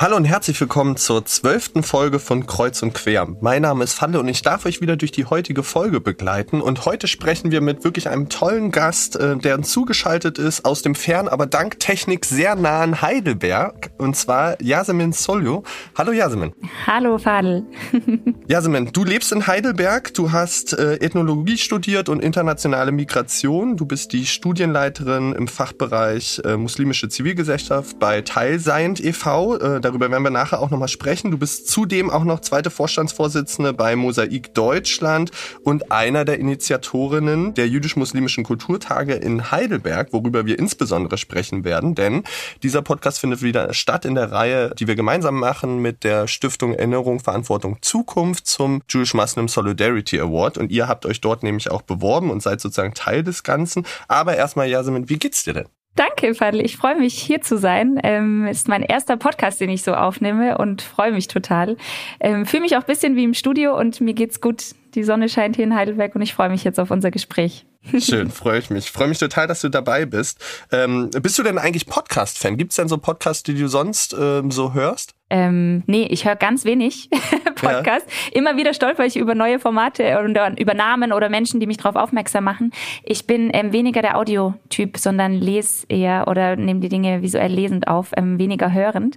Hallo und herzlich willkommen zur zwölften Folge von Kreuz und Quer. Mein Name ist Falle und ich darf euch wieder durch die heutige Folge begleiten. Und heute sprechen wir mit wirklich einem tollen Gast, äh, der uns zugeschaltet ist aus dem fern, aber dank Technik sehr nahen Heidelberg. Und zwar Yasemin Soljo. Hallo Yasemin. Hallo Fadel. Yasemin, du lebst in Heidelberg, du hast äh, Ethnologie studiert und internationale Migration. Du bist die Studienleiterin im Fachbereich äh, muslimische Zivilgesellschaft bei Teilseiend e.V darüber werden wir nachher auch nochmal sprechen. Du bist zudem auch noch zweite Vorstandsvorsitzende bei Mosaik Deutschland und einer der Initiatorinnen der jüdisch-muslimischen Kulturtage in Heidelberg, worüber wir insbesondere sprechen werden, denn dieser Podcast findet wieder statt in der Reihe, die wir gemeinsam machen mit der Stiftung Erinnerung, Verantwortung, Zukunft zum Jewish Muslim Solidarity Award und ihr habt euch dort nämlich auch beworben und seid sozusagen Teil des Ganzen. Aber erstmal, Yasemin, wie geht's dir denn? Danke, Fadl. Ich freue mich, hier zu sein. Ähm, ist mein erster Podcast, den ich so aufnehme und freue mich total. Ähm, Fühle mich auch ein bisschen wie im Studio und mir geht's gut. Die Sonne scheint hier in Heidelberg und ich freue mich jetzt auf unser Gespräch. Schön, freue ich mich. Freue mich total, dass du dabei bist. Ähm, bist du denn eigentlich Podcast-Fan? Gibt es denn so Podcasts, die du sonst ähm, so hörst? Ähm, nee, ich höre ganz wenig Podcast. Ja. Immer wieder stolper ich über neue Formate und über Namen oder Menschen, die mich darauf aufmerksam machen. Ich bin ähm, weniger der Audiotyp, sondern lese eher oder nehme die Dinge visuell lesend auf, ähm, weniger hörend.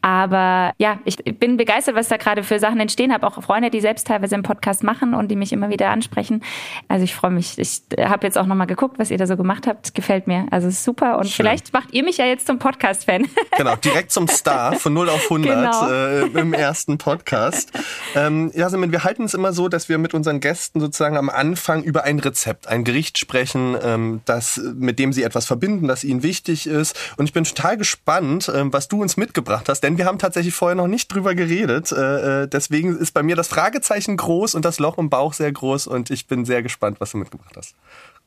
Aber ja, ich bin begeistert, was da gerade für Sachen entstehen. Habe auch Freunde, die selbst teilweise einen Podcast machen und die mich immer wieder ansprechen. Also ich freue mich. Ich habe jetzt auch nochmal geguckt, was ihr da so gemacht habt. Gefällt mir. Also super. Und Schön. vielleicht macht ihr mich ja jetzt zum Podcast-Fan. Genau, direkt zum Star von 0 auf 100 genau. äh, im ersten Podcast. Ähm, Jasmin, wir halten es immer so, dass wir mit unseren Gästen sozusagen am Anfang über ein Rezept, ein Gericht sprechen, ähm, das, mit dem sie etwas verbinden, das ihnen wichtig ist. Und ich bin total gespannt, ähm, was du uns mitgebracht hast, denn wir haben tatsächlich vorher noch nicht drüber geredet. Äh, äh, deswegen ist bei mir das Fragezeichen groß und das Loch im Bauch sehr groß und ich bin sehr gespannt, was du mitgebracht hast.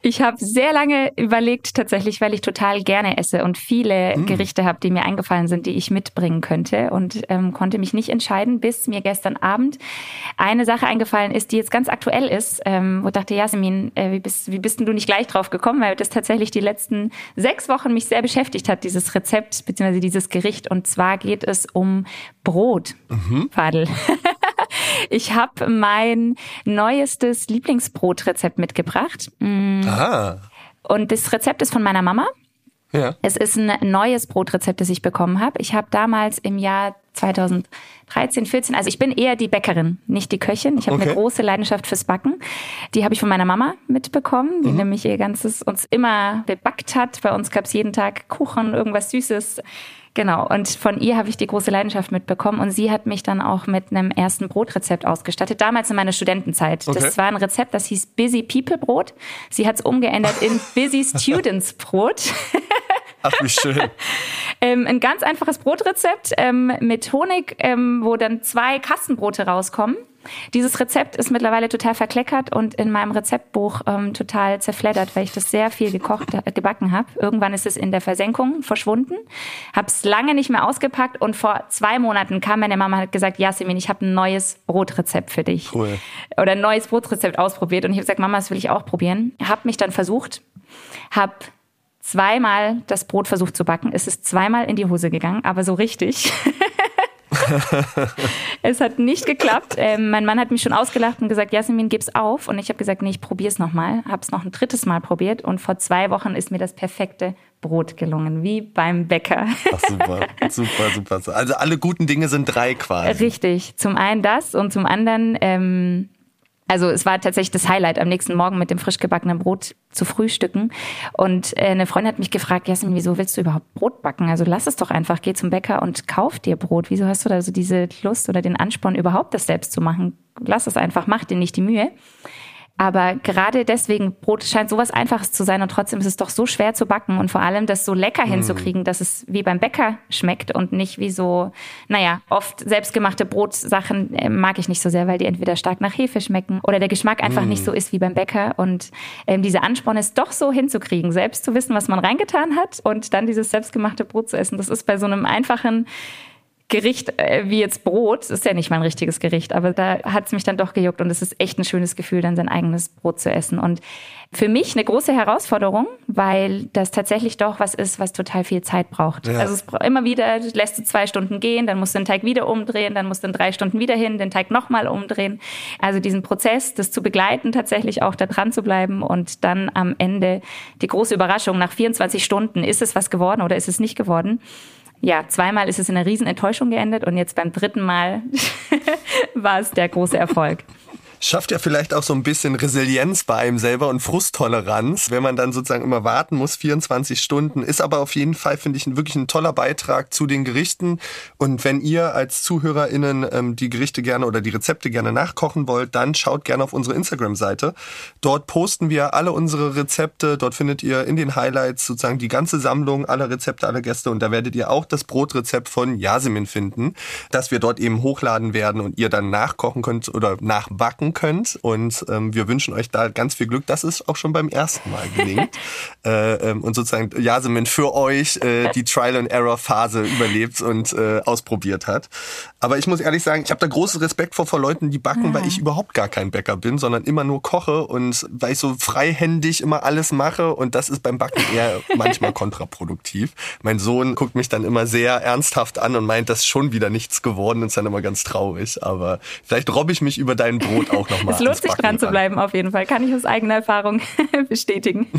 Ich habe sehr lange überlegt, tatsächlich, weil ich total gerne esse und viele mm. Gerichte habe, die mir eingefallen sind, die ich mitbringen könnte und ähm, konnte mich nicht entscheiden, bis mir gestern Abend eine Sache eingefallen ist, die jetzt ganz aktuell ist, ähm, wo ich dachte, Jasmin, äh, wie, bist, wie bist denn du nicht gleich drauf gekommen, weil das tatsächlich die letzten sechs Wochen mich sehr beschäftigt hat, dieses Rezept bzw. dieses Gericht. Und zwar geht es um Brot, mhm. Fadel. Ich habe mein neuestes Lieblingsbrotrezept mitgebracht. Mm. Ah. Und das Rezept ist von meiner Mama. Ja. Es ist ein neues Brotrezept, das ich bekommen habe. Ich habe damals im Jahr 2013, 14, also ich bin eher die Bäckerin, nicht die Köchin. Ich habe okay. eine große Leidenschaft fürs Backen. Die habe ich von meiner Mama mitbekommen, die mhm. nämlich ihr ganzes uns immer bebackt hat. Bei uns gab es jeden Tag Kuchen, irgendwas Süßes. Genau, und von ihr habe ich die große Leidenschaft mitbekommen und sie hat mich dann auch mit einem ersten Brotrezept ausgestattet, damals in meiner Studentenzeit. Okay. Das war ein Rezept, das hieß Busy People Brot. Sie hat es umgeändert in Busy Students Brot. Ach, wie schön. ähm, ein ganz einfaches Brotrezept ähm, mit Honig, ähm, wo dann zwei Kastenbrote rauskommen. Dieses Rezept ist mittlerweile total verkleckert und in meinem Rezeptbuch ähm, total zerfleddert, weil ich das sehr viel gekocht, äh, gebacken habe. Irgendwann ist es in der Versenkung verschwunden, habe es lange nicht mehr ausgepackt und vor zwei Monaten kam meine Mama und hat gesagt, Jasmin, ich habe ein neues Brotrezept für dich. Cool. Oder ein neues Brotrezept ausprobiert und ich habe gesagt, Mama, das will ich auch probieren. Habe mich dann versucht, habe zweimal das Brot versucht zu backen. Es ist zweimal in die Hose gegangen, aber so richtig. es hat nicht geklappt. Ähm, mein Mann hat mich schon ausgelacht und gesagt, Jasmin, gib's auf. Und ich habe gesagt, nee, ich probier's nochmal. Habe es noch ein drittes Mal probiert und vor zwei Wochen ist mir das perfekte Brot gelungen, wie beim Bäcker. Ach, super, super, super. Also alle guten Dinge sind drei quasi. Richtig. Zum einen das und zum anderen ähm, also es war tatsächlich das Highlight, am nächsten Morgen mit dem frisch gebackenen Brot zu frühstücken. Und äh, eine Freundin hat mich gefragt, Jasmin, wieso willst du überhaupt Brot backen? Also lass es doch einfach, geh zum Bäcker und kauf dir Brot. Wieso hast du da so diese Lust oder den Ansporn, überhaupt das selbst zu machen? Lass es einfach, mach dir nicht die Mühe. Aber gerade deswegen, Brot scheint sowas Einfaches zu sein und trotzdem ist es doch so schwer zu backen und vor allem das so lecker mm. hinzukriegen, dass es wie beim Bäcker schmeckt und nicht wie so, naja, oft selbstgemachte Brotsachen äh, mag ich nicht so sehr, weil die entweder stark nach Hefe schmecken oder der Geschmack einfach mm. nicht so ist wie beim Bäcker. Und ähm, diese Ansporn ist doch so hinzukriegen, selbst zu wissen, was man reingetan hat und dann dieses selbstgemachte Brot zu essen. Das ist bei so einem einfachen Gericht äh, wie jetzt Brot, das ist ja nicht mein richtiges Gericht, aber da hat es mich dann doch gejuckt und es ist echt ein schönes Gefühl, dann sein eigenes Brot zu essen. Und für mich eine große Herausforderung, weil das tatsächlich doch was ist, was total viel Zeit braucht. Ja. Also es braucht immer wieder, lässt du zwei Stunden gehen, dann musst du den Teig wieder umdrehen, dann musst du in drei Stunden wieder hin, den Teig nochmal umdrehen. Also diesen Prozess, das zu begleiten, tatsächlich auch da dran zu bleiben und dann am Ende die große Überraschung, nach 24 Stunden, ist es was geworden oder ist es nicht geworden? Ja, zweimal ist es in einer riesen Enttäuschung geendet und jetzt beim dritten Mal war es der große Erfolg schafft ja vielleicht auch so ein bisschen Resilienz bei einem selber und Frusttoleranz, wenn man dann sozusagen immer warten muss, 24 Stunden. Ist aber auf jeden Fall, finde ich, wirklich ein toller Beitrag zu den Gerichten. Und wenn ihr als ZuhörerInnen ähm, die Gerichte gerne oder die Rezepte gerne nachkochen wollt, dann schaut gerne auf unsere Instagram-Seite. Dort posten wir alle unsere Rezepte. Dort findet ihr in den Highlights sozusagen die ganze Sammlung aller Rezepte, aller Gäste. Und da werdet ihr auch das Brotrezept von Yasemin finden, das wir dort eben hochladen werden und ihr dann nachkochen könnt oder nachbacken könnt. Und ähm, wir wünschen euch da ganz viel Glück, dass es auch schon beim ersten Mal gelingt. äh, ähm, und sozusagen Yasemin für euch äh, die Trial-and-Error-Phase überlebt und äh, ausprobiert hat. Aber ich muss ehrlich sagen, ich habe da großen Respekt vor, vor Leuten, die backen, mhm. weil ich überhaupt gar kein Bäcker bin, sondern immer nur koche und weil ich so freihändig immer alles mache. Und das ist beim Backen eher manchmal kontraproduktiv. Mein Sohn guckt mich dann immer sehr ernsthaft an und meint, das ist schon wieder nichts geworden und ist dann immer ganz traurig. Aber vielleicht robbe ich mich über dein Brot auch nochmal. Es lohnt sich dran zu bleiben, auf jeden Fall. Kann ich aus eigener Erfahrung bestätigen.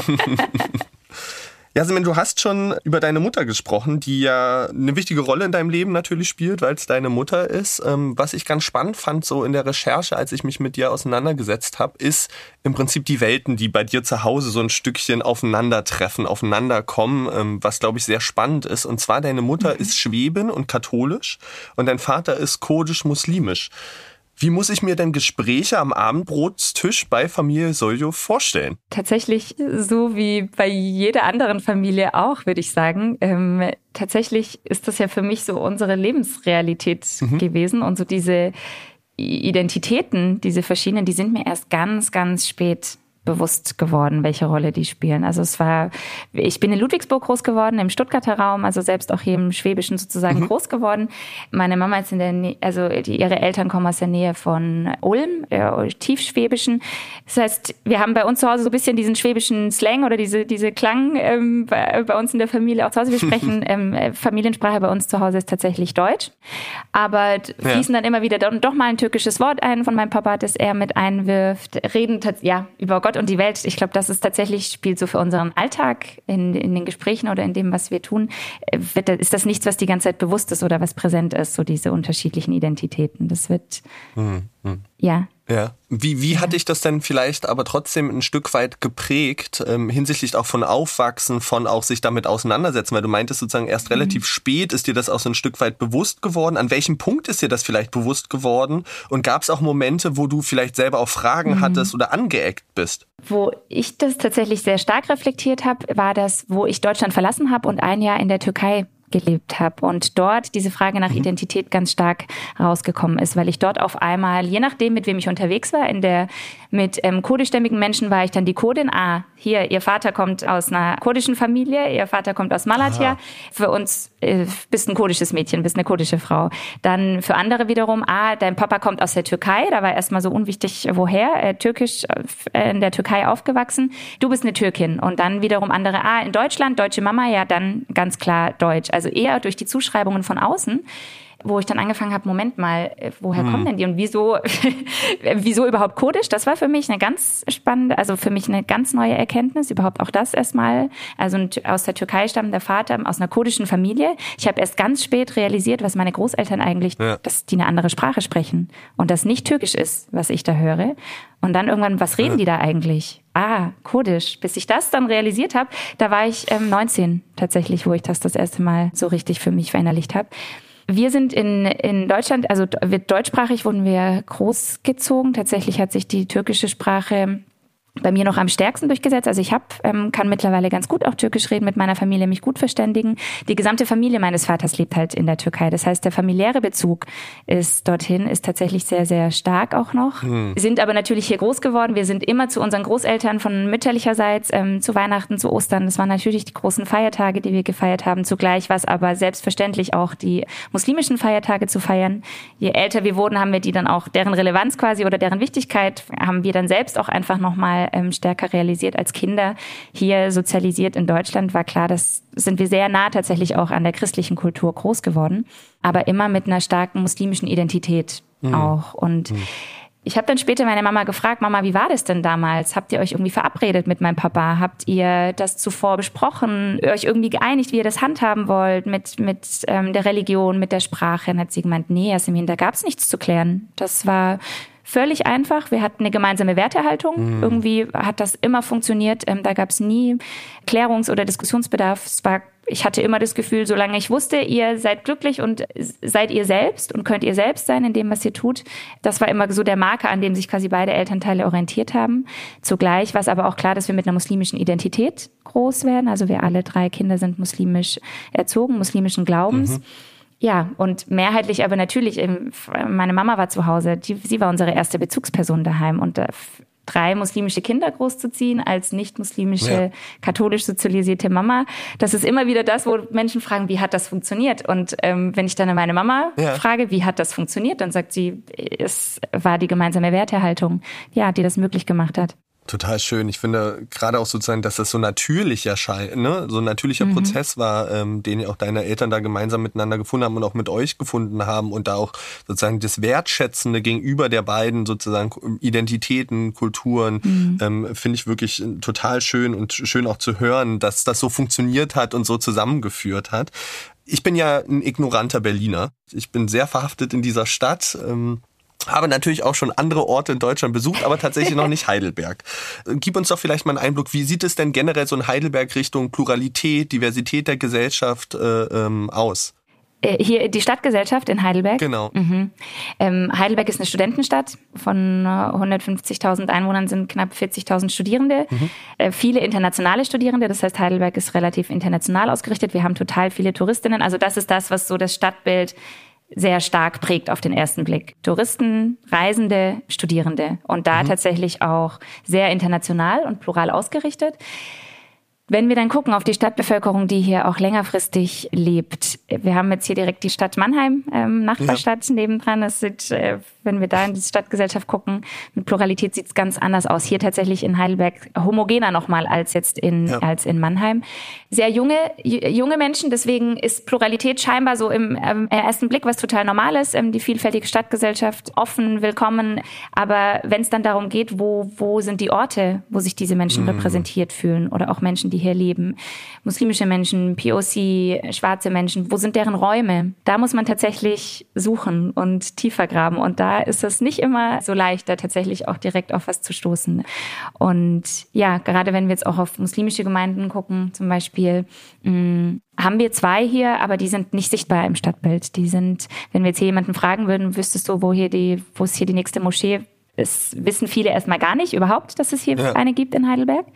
Jasmin, du hast schon über deine Mutter gesprochen, die ja eine wichtige Rolle in deinem Leben natürlich spielt, weil es deine Mutter ist. Ähm, was ich ganz spannend fand, so in der Recherche, als ich mich mit dir auseinandergesetzt habe, ist im Prinzip die Welten, die bei dir zu Hause so ein Stückchen aufeinandertreffen, aufeinanderkommen, ähm, was glaube ich sehr spannend ist. Und zwar deine Mutter mhm. ist Schweben und katholisch und dein Vater ist kurdisch-muslimisch. Wie muss ich mir denn Gespräche am Abendbrotstisch bei Familie Soljo vorstellen? Tatsächlich so wie bei jeder anderen Familie auch, würde ich sagen. Ähm, tatsächlich ist das ja für mich so unsere Lebensrealität mhm. gewesen und so diese Identitäten, diese verschiedenen, die sind mir erst ganz, ganz spät bewusst geworden, welche Rolle die spielen. Also es war, ich bin in Ludwigsburg groß geworden, im Stuttgarter Raum, also selbst auch hier im Schwäbischen sozusagen mhm. groß geworden. Meine Mama ist in der, Nähe, also die, ihre Eltern kommen aus der Nähe von Ulm, äh, Tiefschwäbischen. Das heißt, wir haben bei uns zu Hause so ein bisschen diesen schwäbischen Slang oder diese, diese Klang ähm, bei, bei, uns in der Familie auch zu Hause. Wir sprechen ähm, Familiensprache bei uns zu Hause ist tatsächlich Deutsch, aber fließen ja. dann immer wieder doch, doch mal ein türkisches Wort ein von meinem Papa, das er mit einwirft, reden ja über Gott Gott und die Welt, ich glaube, das ist tatsächlich, spielt so für unseren Alltag in, in den Gesprächen oder in dem, was wir tun, äh, wird, ist das nichts, was die ganze Zeit bewusst ist oder was präsent ist, so diese unterschiedlichen Identitäten. Das wird, mhm. ja, ja. Wie, wie hat dich das denn vielleicht aber trotzdem ein Stück weit geprägt, ähm, hinsichtlich auch von Aufwachsen, von auch sich damit auseinandersetzen? Weil du meintest sozusagen erst mhm. relativ spät ist dir das auch so ein Stück weit bewusst geworden. An welchem Punkt ist dir das vielleicht bewusst geworden? Und gab es auch Momente, wo du vielleicht selber auch Fragen mhm. hattest oder angeeckt bist? Wo ich das tatsächlich sehr stark reflektiert habe, war das, wo ich Deutschland verlassen habe und ein Jahr in der Türkei gelebt habe und dort diese Frage nach mhm. Identität ganz stark rausgekommen ist, weil ich dort auf einmal, je nachdem, mit wem ich unterwegs war, in der mit ähm, kurdischstämmigen Menschen war ich dann die Kurdin. Ah, hier, ihr Vater kommt aus einer kurdischen Familie, ihr Vater kommt aus Malatya. Aha. Für uns äh, bist ein kurdisches Mädchen, bist eine kurdische Frau. Dann für andere wiederum, ah, dein Papa kommt aus der Türkei, da war erstmal so unwichtig, woher, äh, türkisch äh, in der Türkei aufgewachsen. Du bist eine Türkin. Und dann wiederum andere, ah, in Deutschland, deutsche Mama, ja, dann ganz klar Deutsch. Also eher durch die Zuschreibungen von außen wo ich dann angefangen habe, Moment mal, äh, woher hm. kommen denn die und wieso, wieso überhaupt Kurdisch? Das war für mich eine ganz spannende, also für mich eine ganz neue Erkenntnis, überhaupt auch das erstmal. Also aus der Türkei stammender Vater, aus einer kurdischen Familie. Ich habe erst ganz spät realisiert, was meine Großeltern eigentlich, ja. dass die eine andere Sprache sprechen und das nicht Türkisch ist, was ich da höre. Und dann irgendwann, was reden ja. die da eigentlich? Ah, Kurdisch. Bis ich das dann realisiert habe, da war ich ähm, 19 tatsächlich, wo ich das das erste Mal so richtig für mich verinnerlicht habe. Wir sind in, in Deutschland, also wird deutschsprachig wurden wir großgezogen. Tatsächlich hat sich die türkische Sprache bei mir noch am stärksten durchgesetzt. Also ich hab, ähm, kann mittlerweile ganz gut auch Türkisch reden, mit meiner Familie mich gut verständigen. Die gesamte Familie meines Vaters lebt halt in der Türkei. Das heißt, der familiäre Bezug ist dorthin, ist tatsächlich sehr, sehr stark auch noch. Hm. Sind aber natürlich hier groß geworden. Wir sind immer zu unseren Großeltern von mütterlicherseits, ähm, zu Weihnachten, zu Ostern. Das waren natürlich die großen Feiertage, die wir gefeiert haben. Zugleich war es aber selbstverständlich auch die muslimischen Feiertage zu feiern. Je älter wir wurden, haben wir die dann auch, deren Relevanz quasi oder deren Wichtigkeit haben wir dann selbst auch einfach nochmal ähm, stärker realisiert als Kinder. Hier sozialisiert in Deutschland war klar, das sind wir sehr nah tatsächlich auch an der christlichen Kultur groß geworden, aber immer mit einer starken muslimischen Identität mhm. auch. Und mhm. Ich habe dann später meine Mama gefragt, Mama, wie war das denn damals? Habt ihr euch irgendwie verabredet mit meinem Papa? Habt ihr das zuvor besprochen, euch irgendwie geeinigt, wie ihr das handhaben wollt mit, mit ähm, der Religion, mit der Sprache? Und hat sie gemeint, nee, Jasmin, da gab es nichts zu klären. Das war völlig einfach. Wir hatten eine gemeinsame Wertehaltung. Mhm. Irgendwie hat das immer funktioniert. Ähm, da gab es nie Klärungs- oder Diskussionsbedarf. Es war ich hatte immer das Gefühl, solange ich wusste, ihr seid glücklich und seid ihr selbst und könnt ihr selbst sein in dem, was ihr tut. Das war immer so der Marker, an dem sich quasi beide Elternteile orientiert haben. Zugleich war es aber auch klar, dass wir mit einer muslimischen Identität groß werden. Also wir alle drei Kinder sind muslimisch erzogen, muslimischen Glaubens. Mhm. Ja, und mehrheitlich aber natürlich, meine Mama war zu Hause, die, sie war unsere erste Bezugsperson daheim und äh, drei muslimische Kinder großzuziehen als nicht muslimische, ja. katholisch sozialisierte Mama. Das ist immer wieder das, wo Menschen fragen, wie hat das funktioniert? Und ähm, wenn ich dann meine Mama ja. frage, wie hat das funktioniert, dann sagt sie, es war die gemeinsame Wertehaltung, ja, die das möglich gemacht hat. Total schön. Ich finde gerade auch sozusagen, dass das so natürlich erscheint, ne? so ein natürlicher mhm. Prozess war, ähm, den auch deine Eltern da gemeinsam miteinander gefunden haben und auch mit euch gefunden haben und da auch sozusagen das Wertschätzende gegenüber der beiden sozusagen Identitäten, Kulturen, mhm. ähm, finde ich wirklich total schön und schön auch zu hören, dass das so funktioniert hat und so zusammengeführt hat. Ich bin ja ein ignoranter Berliner. Ich bin sehr verhaftet in dieser Stadt. Ähm, habe natürlich auch schon andere Orte in Deutschland besucht, aber tatsächlich noch nicht Heidelberg. Gib uns doch vielleicht mal einen Einblick, wie sieht es denn generell so in Heidelberg Richtung Pluralität, Diversität der Gesellschaft äh, ähm, aus? Äh, hier die Stadtgesellschaft in Heidelberg. Genau. Mhm. Ähm, Heidelberg ist eine Studentenstadt. Von 150.000 äh, Einwohnern sind knapp 40.000 Studierende. Mhm. Äh, viele internationale Studierende. Das heißt, Heidelberg ist relativ international ausgerichtet. Wir haben total viele Touristinnen. Also das ist das, was so das Stadtbild sehr stark prägt auf den ersten Blick. Touristen, Reisende, Studierende und da mhm. tatsächlich auch sehr international und plural ausgerichtet. Wenn wir dann gucken auf die Stadtbevölkerung, die hier auch längerfristig lebt, wir haben jetzt hier direkt die Stadt Mannheim, ähm, Nachbarstadt ja. nebendran. Das sieht, äh, wenn wir da in die Stadtgesellschaft gucken, mit Pluralität sieht es ganz anders aus. Hier tatsächlich in Heidelberg homogener nochmal als jetzt in, ja. als in Mannheim. Sehr junge, junge Menschen, deswegen ist Pluralität scheinbar so im ähm, ersten Blick was total Normales. Ähm, die vielfältige Stadtgesellschaft offen, willkommen. Aber wenn es dann darum geht, wo, wo sind die Orte, wo sich diese Menschen mhm. repräsentiert fühlen oder auch Menschen, die hier leben, muslimische Menschen, POC, schwarze Menschen, wo sind deren Räume? Da muss man tatsächlich suchen und tiefer graben. Und da ist es nicht immer so leicht, da tatsächlich auch direkt auf was zu stoßen. Und ja, gerade wenn wir jetzt auch auf muslimische Gemeinden gucken, zum Beispiel, mh, mm, haben wir zwei hier, aber die sind nicht sichtbar im Stadtbild. Die sind, wenn wir jetzt hier jemanden fragen würden, wüsstest du, wo hier die, wo ist hier die nächste Moschee es wissen viele erstmal gar nicht überhaupt, dass es hier ja. eine gibt in Heidelberg.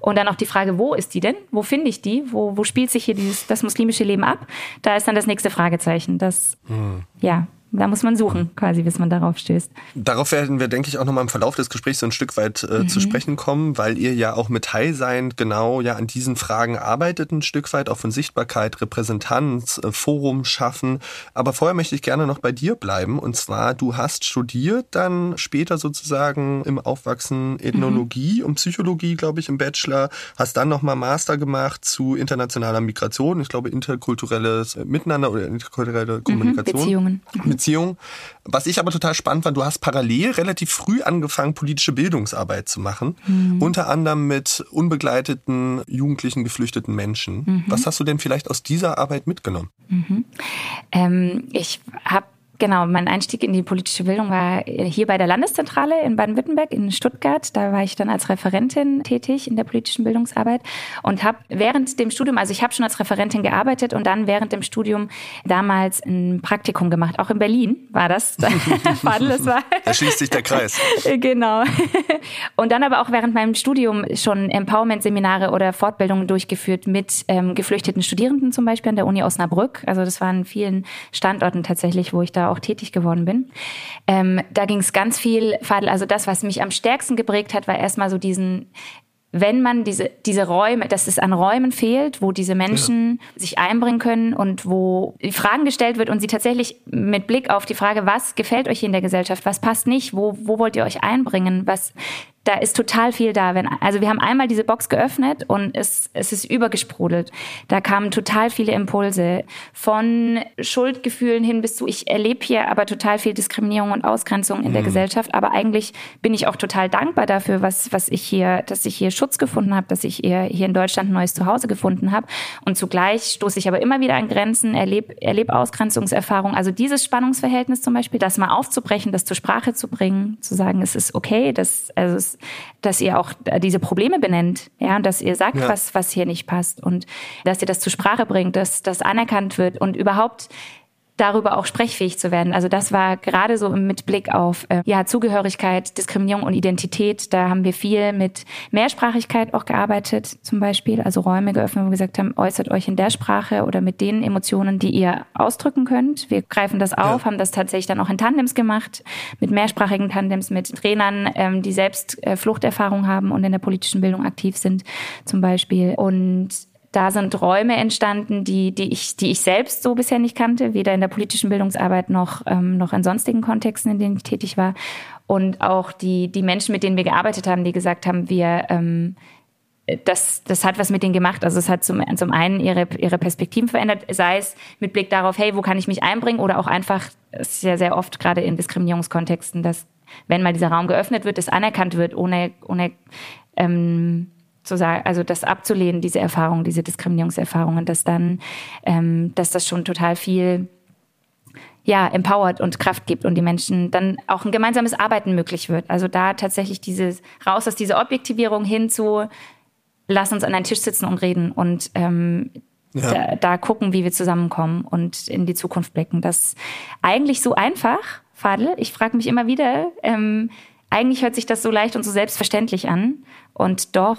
Und dann auch die Frage, wo ist die denn? Wo finde ich die? Wo, wo spielt sich hier dieses, das muslimische Leben ab? Da ist dann das nächste Fragezeichen. Das, hm. ja, da muss man suchen, quasi, bis man darauf stößt. Darauf werden wir, denke ich, auch nochmal im Verlauf des Gesprächs so ein Stück weit äh, mhm. zu sprechen kommen, weil ihr ja auch mit Teil sein genau ja an diesen Fragen arbeitet, ein Stück weit auch von Sichtbarkeit, Repräsentanz, äh, Forum schaffen. Aber vorher möchte ich gerne noch bei dir bleiben. Und zwar, du hast studiert dann später sozusagen im Aufwachsen Ethnologie mhm. und Psychologie, glaube ich, im Bachelor, hast dann nochmal Master gemacht zu internationaler Migration, ich glaube interkulturelles Miteinander oder interkulturelle mhm, Kommunikation. Beziehungen. Beziehung. Was ich aber total spannend fand, du hast parallel relativ früh angefangen, politische Bildungsarbeit zu machen. Mhm. Unter anderem mit unbegleiteten, jugendlichen, geflüchteten Menschen. Mhm. Was hast du denn vielleicht aus dieser Arbeit mitgenommen? Mhm. Ähm, ich habe Genau, mein Einstieg in die politische Bildung war hier bei der Landeszentrale in Baden-Württemberg in Stuttgart. Da war ich dann als Referentin tätig in der politischen Bildungsarbeit und habe während dem Studium, also ich habe schon als Referentin gearbeitet und dann während dem Studium damals ein Praktikum gemacht. Auch in Berlin war das. Fadel, war. Da schließt sich der Kreis. genau. Und dann aber auch während meinem Studium schon Empowerment-Seminare oder Fortbildungen durchgeführt mit ähm, geflüchteten Studierenden zum Beispiel an der Uni Osnabrück. Also das waren vielen Standorten tatsächlich, wo ich da auch tätig geworden bin. Ähm, da ging es ganz viel, Fadel, also das, was mich am stärksten geprägt hat, war erstmal so diesen wenn man diese, diese Räume, dass es an Räumen fehlt, wo diese Menschen ja. sich einbringen können und wo die Fragen gestellt wird und sie tatsächlich mit Blick auf die Frage, was gefällt euch in der Gesellschaft, was passt nicht, wo, wo wollt ihr euch einbringen, was, da ist total viel da. Wenn, also wir haben einmal diese Box geöffnet und es, es ist übergesprudelt. Da kamen total viele Impulse von Schuldgefühlen hin bis zu, ich erlebe hier aber total viel Diskriminierung und Ausgrenzung in mhm. der Gesellschaft. Aber eigentlich bin ich auch total dankbar dafür, was, was ich hier, dass ich hier Schutz gefunden habe, dass ich hier, hier in Deutschland ein neues Zuhause gefunden habe. Und zugleich stoße ich aber immer wieder an Grenzen, erlebe erleb Ausgrenzungserfahrungen. Also dieses Spannungsverhältnis zum Beispiel, das mal aufzubrechen, das zur Sprache zu bringen, zu sagen, es ist okay, das, also es dass, ihr auch diese Probleme benennt, ja, und dass ihr sagt, ja. was, was hier nicht passt und dass ihr das zur Sprache bringt, dass das anerkannt wird und überhaupt darüber auch sprechfähig zu werden. Also das war gerade so mit Blick auf äh, ja Zugehörigkeit, Diskriminierung und Identität. Da haben wir viel mit Mehrsprachigkeit auch gearbeitet, zum Beispiel. Also Räume geöffnet, wo wir gesagt haben, äußert euch in der Sprache oder mit den Emotionen, die ihr ausdrücken könnt. Wir greifen das auf, ja. haben das tatsächlich dann auch in Tandems gemacht, mit mehrsprachigen Tandems, mit Trainern, ähm, die selbst äh, Fluchterfahrung haben und in der politischen Bildung aktiv sind, zum Beispiel. Und da sind Räume entstanden, die, die, ich, die ich selbst so bisher nicht kannte, weder in der politischen Bildungsarbeit noch, ähm, noch in sonstigen Kontexten, in denen ich tätig war. Und auch die, die Menschen, mit denen wir gearbeitet haben, die gesagt haben, wir, ähm, das, das hat was mit denen gemacht. Also es hat zum, zum einen ihre, ihre Perspektiven verändert, sei es mit Blick darauf, hey, wo kann ich mich einbringen oder auch einfach, es ist ja sehr oft gerade in Diskriminierungskontexten, dass wenn mal dieser Raum geöffnet wird, es anerkannt wird, ohne, ohne ähm, zu sagen, also das abzulehnen, diese Erfahrungen, diese Diskriminierungserfahrungen, dass dann, ähm, dass das schon total viel ja, empowert und Kraft gibt und die Menschen dann auch ein gemeinsames Arbeiten möglich wird. Also da tatsächlich dieses raus aus dieser Objektivierung hin zu lass uns an einen Tisch sitzen und reden und ähm, ja. da, da gucken, wie wir zusammenkommen und in die Zukunft blicken. Das ist eigentlich so einfach, Fadel. Ich frage mich immer wieder, ähm, eigentlich hört sich das so leicht und so selbstverständlich an und doch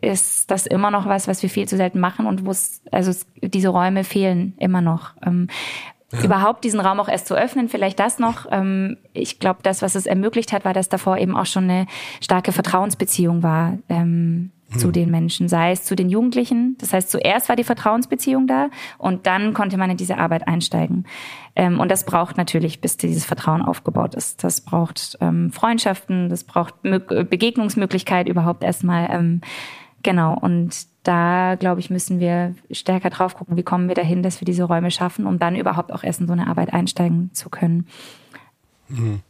ist das immer noch was, was wir viel zu selten machen und wo es, also es, diese Räume fehlen immer noch. Ähm, ja. Überhaupt diesen Raum auch erst zu öffnen, vielleicht das noch. Ähm, ich glaube, das, was es ermöglicht hat, war, dass davor eben auch schon eine starke Vertrauensbeziehung war. Ähm, zu hm. den Menschen, sei es zu den Jugendlichen. Das heißt, zuerst war die Vertrauensbeziehung da und dann konnte man in diese Arbeit einsteigen. Ähm, und das braucht natürlich, bis dieses Vertrauen aufgebaut ist. Das braucht ähm, Freundschaften, das braucht Begegnungsmöglichkeit überhaupt erstmal. Genau, und da, glaube ich, müssen wir stärker drauf gucken, wie kommen wir dahin, dass wir diese Räume schaffen, um dann überhaupt auch erst in so eine Arbeit einsteigen zu können. Mhm.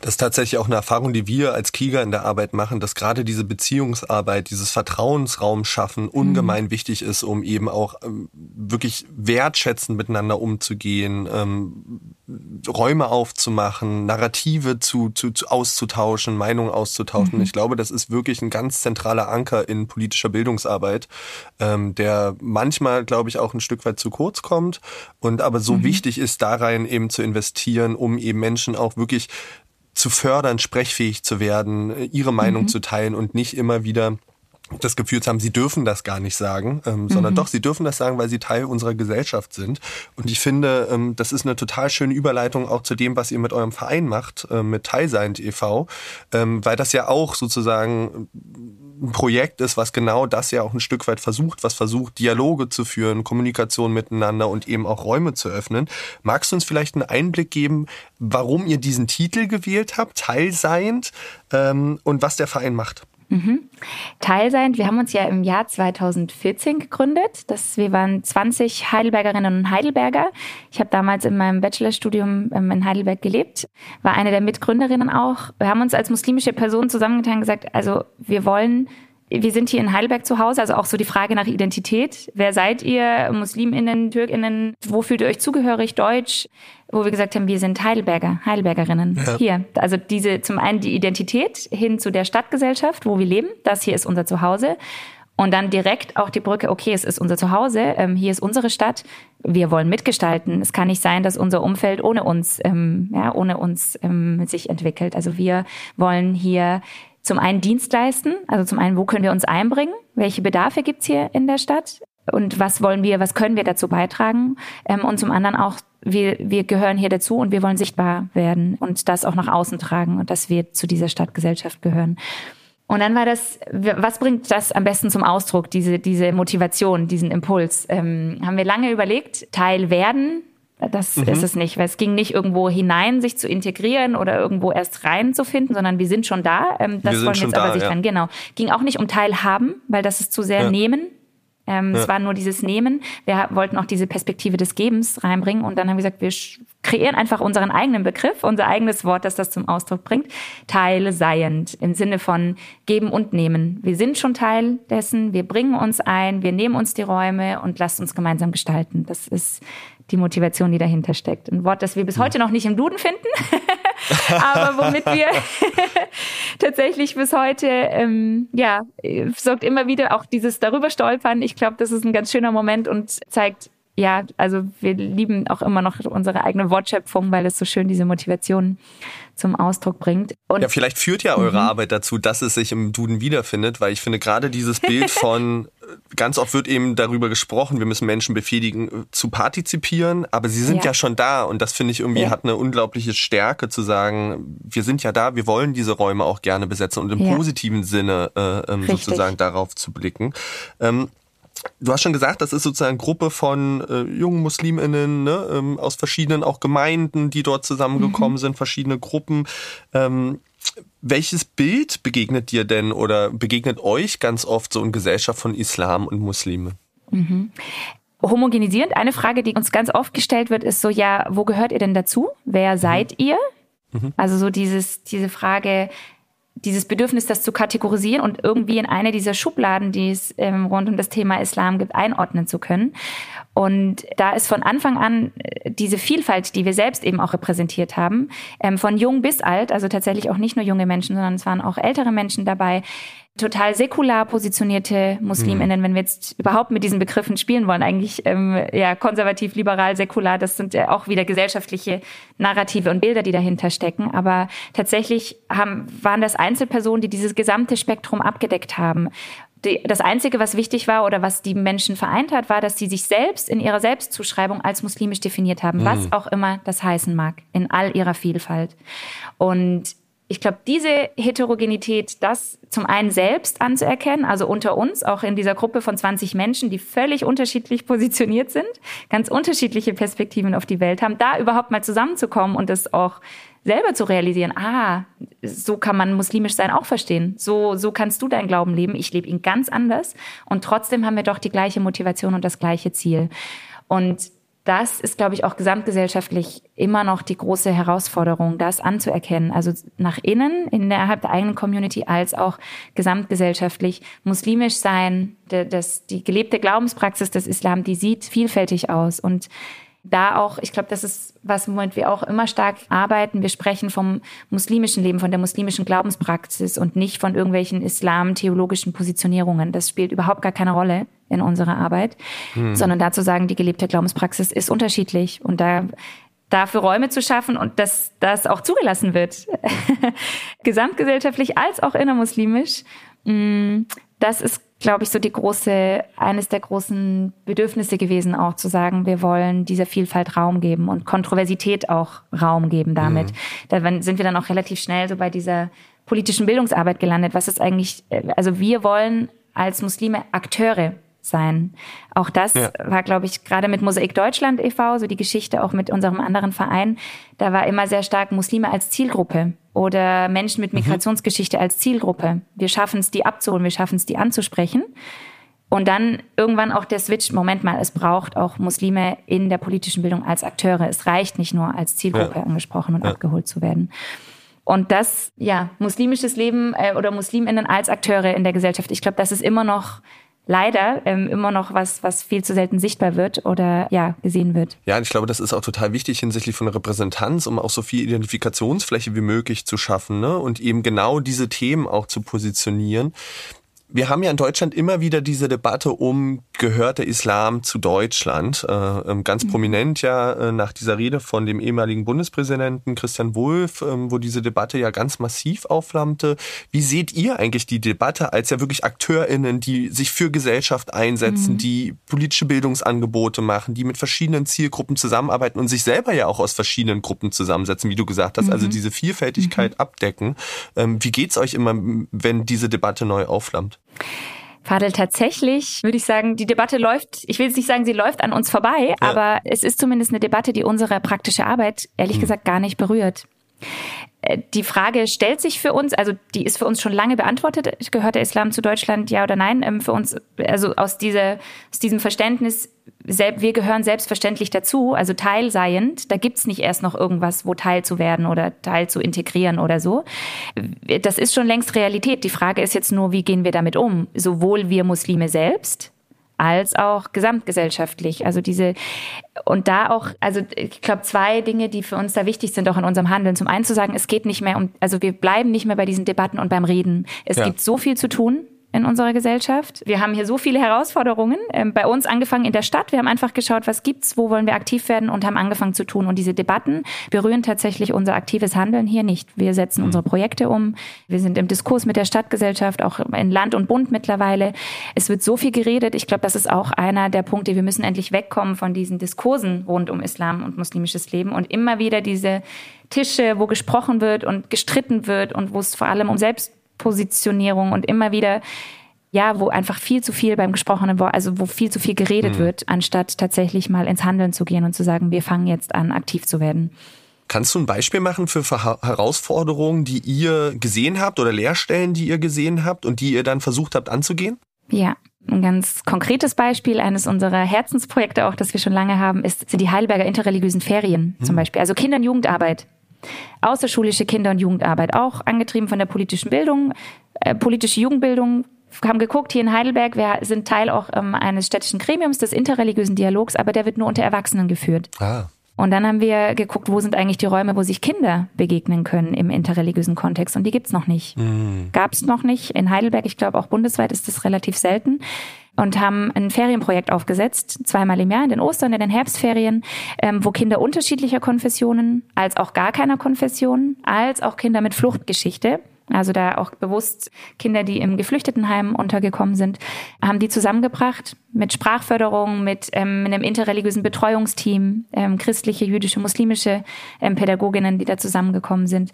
Das ist tatsächlich auch eine Erfahrung, die wir als Krieger in der Arbeit machen, dass gerade diese Beziehungsarbeit, dieses Vertrauensraum schaffen ungemein mhm. wichtig ist, um eben auch ähm, wirklich wertschätzend miteinander umzugehen, ähm, Räume aufzumachen, Narrative zu, zu, zu auszutauschen, Meinungen auszutauschen. Mhm. Ich glaube, das ist wirklich ein ganz zentraler Anker in politischer Bildungsarbeit, ähm, der manchmal, glaube ich, auch ein Stück weit zu kurz kommt und aber so mhm. wichtig ist, da rein eben zu investieren, um eben Menschen auch wirklich zu fördern, sprechfähig zu werden, ihre Meinung mhm. zu teilen und nicht immer wieder das Gefühl zu haben, sie dürfen das gar nicht sagen, ähm, sondern mhm. doch, sie dürfen das sagen, weil sie Teil unserer Gesellschaft sind. Und ich finde, ähm, das ist eine total schöne Überleitung auch zu dem, was ihr mit eurem Verein macht, äh, mit Teilseind e.V., ähm, weil das ja auch sozusagen ein Projekt ist, was genau das ja auch ein Stück weit versucht, was versucht, Dialoge zu führen, Kommunikation miteinander und eben auch Räume zu öffnen. Magst du uns vielleicht einen Einblick geben, warum ihr diesen Titel gewählt habt, Teilseind, ähm, und was der Verein macht? Mhm. Teilseind, wir haben uns ja im Jahr 2014 gegründet. Das, wir waren 20 Heidelbergerinnen und Heidelberger. Ich habe damals in meinem Bachelorstudium ähm, in Heidelberg gelebt, war eine der Mitgründerinnen auch. Wir haben uns als muslimische Person zusammengetan und gesagt, also wir wollen wir sind hier in Heidelberg zu Hause, also auch so die Frage nach Identität. Wer seid ihr? Musliminnen, Türkinnen? Wo fühlt ihr euch zugehörig? Deutsch? Wo wir gesagt haben, wir sind Heidelberger, Heidelbergerinnen. Ja. Hier. Also diese, zum einen die Identität hin zu der Stadtgesellschaft, wo wir leben. Das hier ist unser Zuhause. Und dann direkt auch die Brücke, okay, es ist unser Zuhause, ähm, hier ist unsere Stadt, wir wollen mitgestalten. Es kann nicht sein, dass unser Umfeld ohne uns, ähm, ja, ohne uns ähm, sich entwickelt. Also wir wollen hier zum einen Dienst leisten, also zum einen, wo können wir uns einbringen, welche Bedarfe gibt's hier in der Stadt und was wollen wir, was können wir dazu beitragen ähm, und zum anderen auch, wir, wir gehören hier dazu und wir wollen sichtbar werden und das auch nach außen tragen und dass wir zu dieser Stadtgesellschaft gehören. Und dann war das, was bringt das am besten zum Ausdruck, diese, diese Motivation, diesen Impuls? Ähm, haben wir lange überlegt, Teil werden, das mhm. ist es nicht, weil es ging nicht irgendwo hinein, sich zu integrieren oder irgendwo erst reinzufinden, sondern wir sind schon da. Ähm, das wollen wir jetzt aber sich ja. dann, genau. Ging auch nicht um Teilhaben, weil das ist zu sehr ja. nehmen. Ähm, ja. Es war nur dieses Nehmen. Wir wollten auch diese Perspektive des Gebens reinbringen und dann haben wir gesagt, wir kreieren einfach unseren eigenen Begriff, unser eigenes Wort, das das zum Ausdruck bringt. Teil seiend im Sinne von geben und nehmen. Wir sind schon Teil dessen, wir bringen uns ein, wir nehmen uns die Räume und lasst uns gemeinsam gestalten. Das ist die Motivation, die dahinter steckt. Ein Wort, das wir bis heute noch nicht im Duden finden, aber womit wir tatsächlich bis heute, ähm, ja, sorgt immer wieder auch dieses darüber stolpern. Ich glaube, das ist ein ganz schöner Moment und zeigt, ja, also wir lieben auch immer noch unsere eigene Wortschöpfung, weil es so schön diese Motivation zum Ausdruck bringt. Und ja, vielleicht führt ja eure mhm. Arbeit dazu, dass es sich im Duden wiederfindet, weil ich finde gerade dieses Bild von, ganz oft wird eben darüber gesprochen, wir müssen Menschen befähigen äh, zu partizipieren, aber sie sind ja, ja schon da und das finde ich irgendwie ja. hat eine unglaubliche Stärke zu sagen, wir sind ja da, wir wollen diese Räume auch gerne besetzen und im ja. positiven Sinne äh, ähm, sozusagen darauf zu blicken. Ähm, Du hast schon gesagt, das ist sozusagen eine Gruppe von äh, jungen Musliminnen ne, ähm, aus verschiedenen auch Gemeinden, die dort zusammengekommen mhm. sind, verschiedene Gruppen. Ähm, welches Bild begegnet dir denn oder begegnet euch ganz oft so in Gesellschaft von Islam und Muslime? Mhm. Homogenisierend, eine Frage, die uns ganz oft gestellt wird, ist so, ja, wo gehört ihr denn dazu? Wer seid mhm. ihr? Mhm. Also so dieses, diese Frage, dieses Bedürfnis, das zu kategorisieren und irgendwie in eine dieser Schubladen, die es ähm, rund um das Thema Islam gibt, einordnen zu können. Und da ist von Anfang an äh, diese Vielfalt, die wir selbst eben auch repräsentiert haben, ähm, von jung bis alt, also tatsächlich auch nicht nur junge Menschen, sondern es waren auch ältere Menschen dabei, total säkular positionierte Musliminnen, mhm. wenn wir jetzt überhaupt mit diesen Begriffen spielen wollen, eigentlich ähm, ja konservativ, liberal, säkular, das sind ja auch wieder gesellschaftliche Narrative und Bilder, die dahinter stecken. Aber tatsächlich haben, waren das Einzelpersonen, die dieses gesamte Spektrum abgedeckt haben. Die, das Einzige, was wichtig war oder was die Menschen vereint hat, war, dass sie sich selbst in ihrer Selbstzuschreibung als muslimisch definiert haben, mhm. was auch immer das heißen mag, in all ihrer Vielfalt. Und ich glaube, diese Heterogenität, das zum einen selbst anzuerkennen, also unter uns, auch in dieser Gruppe von 20 Menschen, die völlig unterschiedlich positioniert sind, ganz unterschiedliche Perspektiven auf die Welt haben, da überhaupt mal zusammenzukommen und das auch selber zu realisieren, ah, so kann man muslimisch sein auch verstehen. So, so kannst du deinen Glauben leben. Ich lebe ihn ganz anders. Und trotzdem haben wir doch die gleiche Motivation und das gleiche Ziel. Und das ist, glaube ich, auch gesamtgesellschaftlich immer noch die große Herausforderung, das anzuerkennen. Also nach innen, innerhalb der eigenen Community, als auch gesamtgesellschaftlich muslimisch sein, das, die gelebte Glaubenspraxis des Islam, die sieht vielfältig aus. Und da auch, ich glaube, das ist was, womit wir auch immer stark arbeiten. Wir sprechen vom muslimischen Leben, von der muslimischen Glaubenspraxis und nicht von irgendwelchen islam-theologischen Positionierungen. Das spielt überhaupt gar keine Rolle in unserer Arbeit, hm. sondern dazu sagen, die gelebte Glaubenspraxis ist unterschiedlich und da dafür Räume zu schaffen und dass das auch zugelassen wird, gesamtgesellschaftlich als auch innermuslimisch. Mm, das ist glaube ich, so die große, eines der großen Bedürfnisse gewesen, auch zu sagen, wir wollen dieser Vielfalt Raum geben und Kontroversität auch Raum geben damit. Mhm. Da sind wir dann auch relativ schnell so bei dieser politischen Bildungsarbeit gelandet. Was ist eigentlich, äh, also wir wollen als Muslime Akteure sein. Auch das ja. war, glaube ich, gerade mit Mosaik Deutschland e.V., so die Geschichte auch mit unserem anderen Verein, da war immer sehr stark Muslime als Zielgruppe oder Menschen mit mhm. Migrationsgeschichte mhm. als Zielgruppe. Wir schaffen es, die abzuholen, wir schaffen es, die anzusprechen. Und dann irgendwann auch der Switch, Moment mal, es braucht auch Muslime in der politischen Bildung als Akteure. Es reicht nicht nur als Zielgruppe ja. angesprochen und ja. abgeholt zu werden. Und das, ja, muslimisches Leben äh, oder Musliminnen als Akteure in der Gesellschaft, ich glaube, das ist immer noch leider ähm, immer noch was, was viel zu selten sichtbar wird oder ja, gesehen wird. Ja, ich glaube, das ist auch total wichtig hinsichtlich von Repräsentanz, um auch so viel Identifikationsfläche wie möglich zu schaffen ne? und eben genau diese Themen auch zu positionieren wir haben ja in Deutschland immer wieder diese Debatte um, gehört der Islam zu Deutschland? Äh, ähm, ganz mhm. prominent ja äh, nach dieser Rede von dem ehemaligen Bundespräsidenten Christian Wulff, äh, wo diese Debatte ja ganz massiv aufflammte. Wie seht ihr eigentlich die Debatte als ja wirklich AkteurInnen, die sich für Gesellschaft einsetzen, mhm. die politische Bildungsangebote machen, die mit verschiedenen Zielgruppen zusammenarbeiten und sich selber ja auch aus verschiedenen Gruppen zusammensetzen, wie du gesagt hast, also mhm. also diese Vielfältigkeit mhm. abdecken. Ähm, wie geht's euch immer, wenn diese Debatte neu aufflammt? Fadel, tatsächlich würde ich sagen, die Debatte läuft, ich will jetzt nicht sagen, sie läuft an uns vorbei, ja. aber es ist zumindest eine Debatte, die unsere praktische Arbeit ehrlich hm. gesagt gar nicht berührt. Äh, die Frage stellt sich für uns, also die ist für uns schon lange beantwortet. Gehört der Islam zu Deutschland, ja oder nein? Ähm, für uns, also aus, dieser, aus diesem Verständnis, wir gehören selbstverständlich dazu, also teilseiend. Da gibt's nicht erst noch irgendwas, wo teil zu werden oder teil zu integrieren oder so. Das ist schon längst Realität. Die Frage ist jetzt nur, wie gehen wir damit um? Sowohl wir Muslime selbst, als auch gesamtgesellschaftlich. Also diese und da auch, also ich glaube, zwei Dinge, die für uns da wichtig sind, auch in unserem Handeln. Zum einen zu sagen, es geht nicht mehr um, also wir bleiben nicht mehr bei diesen Debatten und beim Reden. Es ja. gibt so viel zu tun in unserer Gesellschaft. Wir haben hier so viele Herausforderungen. Ähm, bei uns angefangen in der Stadt. Wir haben einfach geschaut, was gibt's, wo wollen wir aktiv werden und haben angefangen zu tun. Und diese Debatten berühren tatsächlich unser aktives Handeln hier nicht. Wir setzen mhm. unsere Projekte um. Wir sind im Diskurs mit der Stadtgesellschaft, auch in Land und Bund mittlerweile. Es wird so viel geredet. Ich glaube, das ist auch einer der Punkte. Wir müssen endlich wegkommen von diesen Diskursen rund um Islam und muslimisches Leben und immer wieder diese Tische, wo gesprochen wird und gestritten wird und wo es vor allem um Selbst Positionierung und immer wieder ja, wo einfach viel zu viel beim gesprochenen Wort, also wo viel zu viel geredet mhm. wird, anstatt tatsächlich mal ins Handeln zu gehen und zu sagen, wir fangen jetzt an, aktiv zu werden. Kannst du ein Beispiel machen für Herausforderungen, die ihr gesehen habt oder Lehrstellen, die ihr gesehen habt und die ihr dann versucht habt anzugehen? Ja, ein ganz konkretes Beispiel eines unserer Herzensprojekte auch, das wir schon lange haben, ist, sind die Heidelberger interreligiösen Ferien mhm. zum Beispiel. Also Kinder- und Jugendarbeit. Außerschulische Kinder- und Jugendarbeit, auch angetrieben von der politischen Bildung, äh, politische Jugendbildung. haben geguckt, hier in Heidelberg, wir sind Teil auch ähm, eines städtischen Gremiums des interreligiösen Dialogs, aber der wird nur unter Erwachsenen geführt. Ah. Und dann haben wir geguckt, wo sind eigentlich die Räume, wo sich Kinder begegnen können im interreligiösen Kontext. Und die gibt's noch nicht. Mhm. Gab es noch nicht. In Heidelberg, ich glaube auch bundesweit ist das relativ selten und haben ein Ferienprojekt aufgesetzt, zweimal im Jahr, in den Ostern, in den Herbstferien, ähm, wo Kinder unterschiedlicher Konfessionen, als auch gar keiner Konfession, als auch Kinder mit Fluchtgeschichte, also da auch bewusst Kinder, die im Geflüchtetenheim untergekommen sind, haben die zusammengebracht mit Sprachförderung, mit ähm, einem interreligiösen Betreuungsteam, ähm, christliche, jüdische, muslimische ähm, Pädagoginnen, die da zusammengekommen sind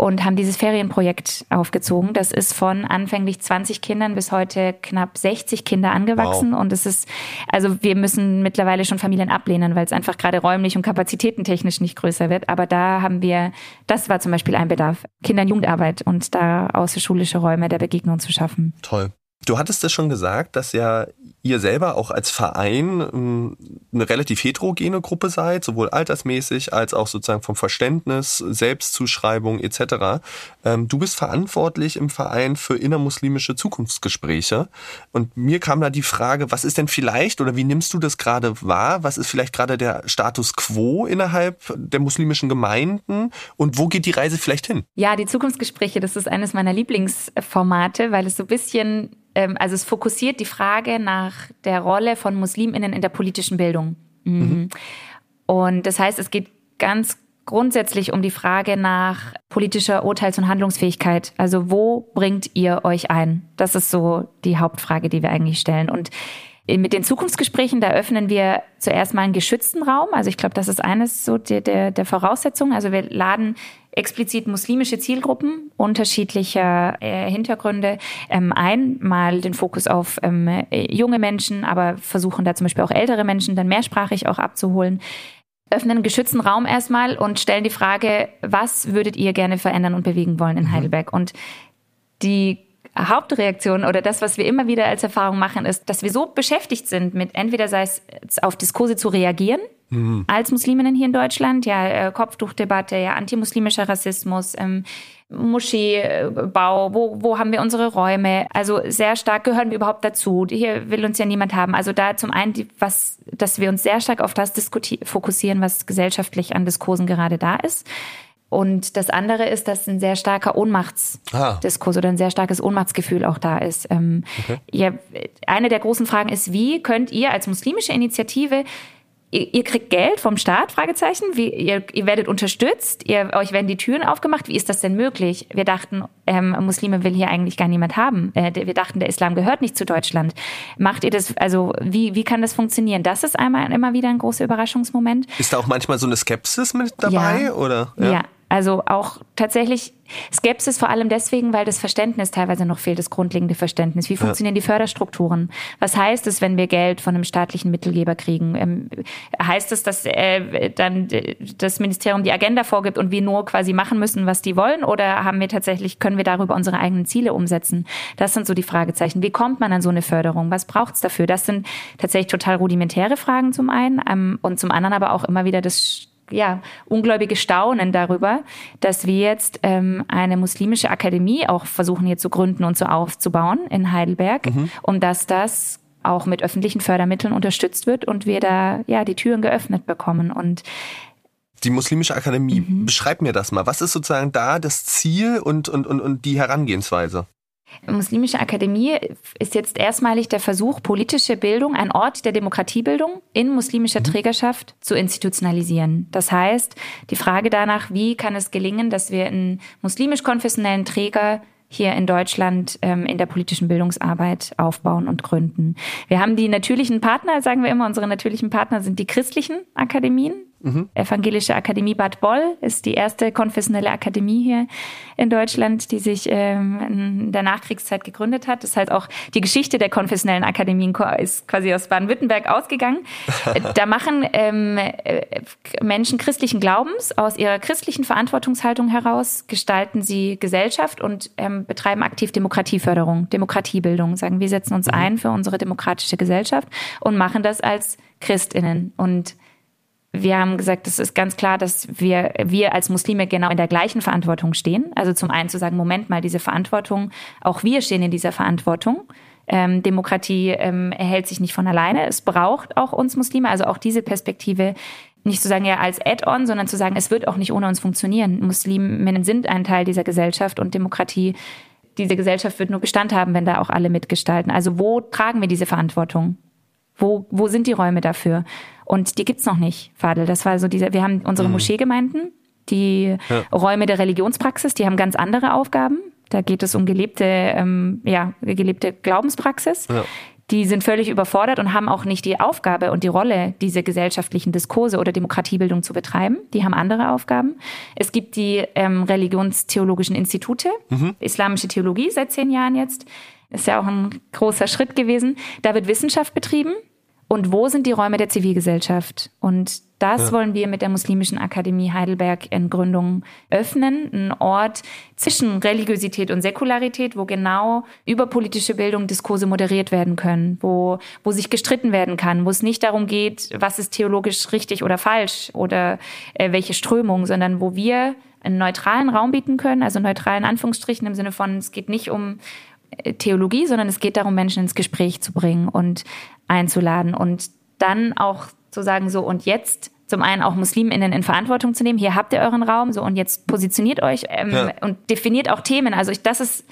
und haben dieses Ferienprojekt aufgezogen. Das ist von anfänglich 20 Kindern bis heute knapp 60 Kinder angewachsen. Wow. Und es ist, also wir müssen mittlerweile schon Familien ablehnen, weil es einfach gerade räumlich und kapazitätentechnisch nicht größer wird. Aber da haben wir, das war zum Beispiel ein Bedarf, Kinder- und Jugendarbeit und da außerschulische Räume der Begegnung zu schaffen. Toll. Du hattest es schon gesagt, dass ja ihr selber auch als Verein ähm, eine relativ heterogene Gruppe seid, sowohl altersmäßig als auch sozusagen vom Verständnis, Selbstzuschreibung etc. Ähm, du bist verantwortlich im Verein für innermuslimische Zukunftsgespräche. Und mir kam da die Frage, was ist denn vielleicht oder wie nimmst du das gerade wahr? Was ist vielleicht gerade der Status quo innerhalb der muslimischen Gemeinden und wo geht die Reise vielleicht hin? Ja, die Zukunftsgespräche, das ist eines meiner Lieblingsformate, weil es so ein bisschen ähm, also es fokussiert die Frage nach der Rolle von Musliminnen in der politischen Bildung. Mhm. Mhm. Und das heißt, es geht ganz grundsätzlich um die Frage nach politischer Urteils- und Handlungsfähigkeit. Also wo bringt ihr euch ein? Das ist so die Hauptfrage, die wir eigentlich stellen. Und mit den Zukunftsgesprächen, da öffnen wir zuerst mal einen geschützten Raum. Also ich glaube, das ist eines so der, der, der Voraussetzungen. Also wir laden explizit muslimische Zielgruppen unterschiedlicher äh, Hintergründe ähm, ein, mal den Fokus auf ähm, junge Menschen, aber versuchen da zum Beispiel auch ältere Menschen dann mehrsprachig auch abzuholen öffnen einen geschützten Raum erstmal und stellen die Frage, was würdet ihr gerne verändern und bewegen wollen in mhm. Heidelberg? Und die Hauptreaktion oder das, was wir immer wieder als Erfahrung machen, ist, dass wir so beschäftigt sind mit entweder sei es auf Diskurse zu reagieren, mhm. als Musliminnen hier in Deutschland. Ja, äh, Kopftuchdebatte, ja, antimuslimischer Rassismus, ähm, Moscheebau, wo, wo haben wir unsere Räume? Also sehr stark gehören wir überhaupt dazu. Hier will uns ja niemand haben. Also da zum einen, die, was, dass wir uns sehr stark auf das fokussieren, was gesellschaftlich an Diskursen gerade da ist. Und das andere ist, dass ein sehr starker Ohnmachtsdiskurs ah. oder ein sehr starkes Ohnmachtsgefühl auch da ist. Ähm, okay. ja, eine der großen Fragen ist, wie könnt ihr als muslimische Initiative Ihr, ihr kriegt Geld vom Staat? Fragezeichen. Wie, ihr, ihr werdet unterstützt. Ihr, euch werden die Türen aufgemacht. Wie ist das denn möglich? Wir dachten, ähm, Muslime will hier eigentlich gar niemand haben. Äh, wir dachten, der Islam gehört nicht zu Deutschland. Macht ihr das? Also wie wie kann das funktionieren? Das ist einmal immer wieder ein großer Überraschungsmoment. Ist da auch manchmal so eine Skepsis mit dabei ja. oder? ja. ja. Also auch tatsächlich Skepsis vor allem deswegen, weil das Verständnis teilweise noch fehlt, das grundlegende Verständnis. Wie funktionieren ja. die Förderstrukturen? Was heißt es, wenn wir Geld von einem staatlichen Mittelgeber kriegen? Ähm, heißt es, dass äh, dann das Ministerium die Agenda vorgibt und wir nur quasi machen müssen, was die wollen? Oder haben wir tatsächlich, können wir darüber unsere eigenen Ziele umsetzen? Das sind so die Fragezeichen. Wie kommt man an so eine Förderung? Was braucht es dafür? Das sind tatsächlich total rudimentäre Fragen zum einen ähm, und zum anderen aber auch immer wieder das ja, ungläubige Staunen darüber, dass wir jetzt ähm, eine muslimische Akademie auch versuchen hier zu gründen und so aufzubauen in Heidelberg, mhm. um dass das auch mit öffentlichen Fördermitteln unterstützt wird und wir da ja die Türen geöffnet bekommen und die Muslimische Akademie, mhm. beschreib mir das mal. Was ist sozusagen da das Ziel und, und, und, und die Herangehensweise? Muslimische Akademie ist jetzt erstmalig der Versuch, politische Bildung, ein Ort der Demokratiebildung in muslimischer mhm. Trägerschaft zu institutionalisieren. Das heißt, die Frage danach, wie kann es gelingen, dass wir einen muslimisch-konfessionellen Träger hier in Deutschland ähm, in der politischen Bildungsarbeit aufbauen und gründen. Wir haben die natürlichen Partner, sagen wir immer, unsere natürlichen Partner sind die christlichen Akademien, Mhm. Evangelische Akademie Bad Boll ist die erste konfessionelle Akademie hier in Deutschland, die sich ähm, in der Nachkriegszeit gegründet hat. Das heißt auch die Geschichte der konfessionellen Akademien ist quasi aus Baden-Württemberg ausgegangen. da machen ähm, äh, Menschen christlichen Glaubens aus ihrer christlichen Verantwortungshaltung heraus gestalten sie Gesellschaft und ähm, betreiben aktiv Demokratieförderung, Demokratiebildung. Sagen wir setzen uns mhm. ein für unsere demokratische Gesellschaft und machen das als Christinnen und wir haben gesagt, es ist ganz klar, dass wir, wir als Muslime genau in der gleichen Verantwortung stehen. Also zum einen zu sagen, Moment mal, diese Verantwortung, auch wir stehen in dieser Verantwortung. Ähm, Demokratie ähm, erhält sich nicht von alleine. Es braucht auch uns Muslime, also auch diese Perspektive nicht zu sagen ja als Add-on, sondern zu sagen, es wird auch nicht ohne uns funktionieren. Musliminnen sind ein Teil dieser Gesellschaft und Demokratie, diese Gesellschaft wird nur Bestand haben, wenn da auch alle mitgestalten. Also wo tragen wir diese Verantwortung? Wo, wo sind die Räume dafür? Und die gibt's noch nicht, Fadel. Das war so diese, wir haben unsere mhm. Moscheegemeinden, die ja. Räume der Religionspraxis, die haben ganz andere Aufgaben. Da geht es um gelebte, ähm, ja, gelebte Glaubenspraxis. Ja. Die sind völlig überfordert und haben auch nicht die Aufgabe und die Rolle, diese gesellschaftlichen Diskurse oder Demokratiebildung zu betreiben. Die haben andere Aufgaben. Es gibt die ähm, religionstheologischen Institute, mhm. islamische Theologie seit zehn Jahren jetzt. Ist ja auch ein großer Schritt gewesen. Da wird Wissenschaft betrieben. Und wo sind die Räume der Zivilgesellschaft? Und das ja. wollen wir mit der Muslimischen Akademie Heidelberg in Gründung öffnen. Ein Ort zwischen Religiosität und Säkularität, wo genau über politische Bildung Diskurse moderiert werden können, wo, wo sich gestritten werden kann, wo es nicht darum geht, was ist theologisch richtig oder falsch oder äh, welche Strömung, sondern wo wir einen neutralen Raum bieten können, also neutralen Anführungsstrichen im Sinne von, es geht nicht um äh, Theologie, sondern es geht darum, Menschen ins Gespräch zu bringen und einzuladen und dann auch zu sagen, so und jetzt zum einen auch MuslimInnen in Verantwortung zu nehmen, hier habt ihr euren Raum, so und jetzt positioniert euch ähm, ja. und definiert auch Themen. Also ich, das ist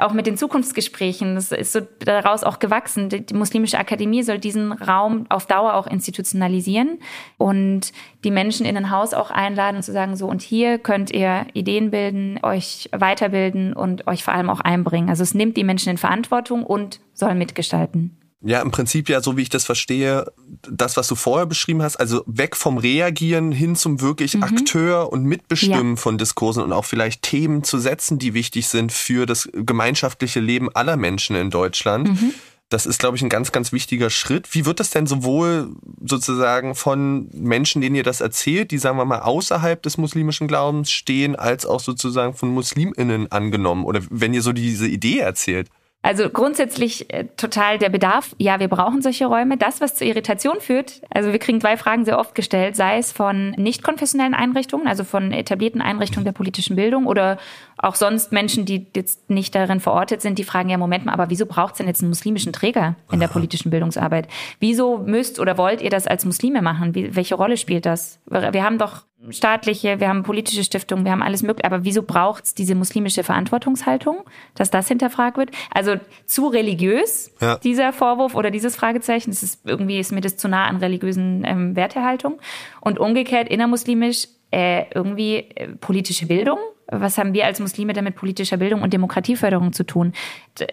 auch mit den Zukunftsgesprächen, das ist so daraus auch gewachsen. Die, die, Muslimische Akademie soll diesen Raum auf Dauer auch institutionalisieren und die Menschen in ein Haus auch einladen und zu sagen, so und hier könnt ihr Ideen bilden, euch weiterbilden und euch vor allem auch einbringen. Also es nimmt die Menschen in Verantwortung und soll mitgestalten. Ja, im Prinzip ja, so wie ich das verstehe, das, was du vorher beschrieben hast, also weg vom Reagieren hin zum wirklich mhm. Akteur und Mitbestimmen ja. von Diskursen und auch vielleicht Themen zu setzen, die wichtig sind für das gemeinschaftliche Leben aller Menschen in Deutschland. Mhm. Das ist, glaube ich, ein ganz, ganz wichtiger Schritt. Wie wird das denn sowohl sozusagen von Menschen, denen ihr das erzählt, die, sagen wir mal, außerhalb des muslimischen Glaubens stehen, als auch sozusagen von MuslimInnen angenommen? Oder wenn ihr so diese Idee erzählt? Also grundsätzlich äh, total der Bedarf. Ja, wir brauchen solche Räume. Das, was zu Irritation führt, also wir kriegen zwei Fragen sehr oft gestellt, sei es von nicht konfessionellen Einrichtungen, also von etablierten Einrichtungen der politischen Bildung oder auch sonst Menschen, die jetzt nicht darin verortet sind, die fragen ja, Moment mal, aber wieso braucht es denn jetzt einen muslimischen Träger in der politischen Bildungsarbeit? Wieso müsst oder wollt ihr das als Muslime machen? Wie, welche Rolle spielt das? Wir haben doch staatliche, wir haben politische Stiftungen, wir haben alles mögliche. Aber wieso braucht es diese muslimische Verantwortungshaltung, dass das hinterfragt wird? Also zu religiös, ja. dieser Vorwurf oder dieses Fragezeichen. Das ist irgendwie ist mir das zu nah an religiösen ähm, Wertehaltung. Und umgekehrt innermuslimisch äh, irgendwie äh, politische Bildung. Was haben wir als Muslime damit politischer Bildung und Demokratieförderung zu tun?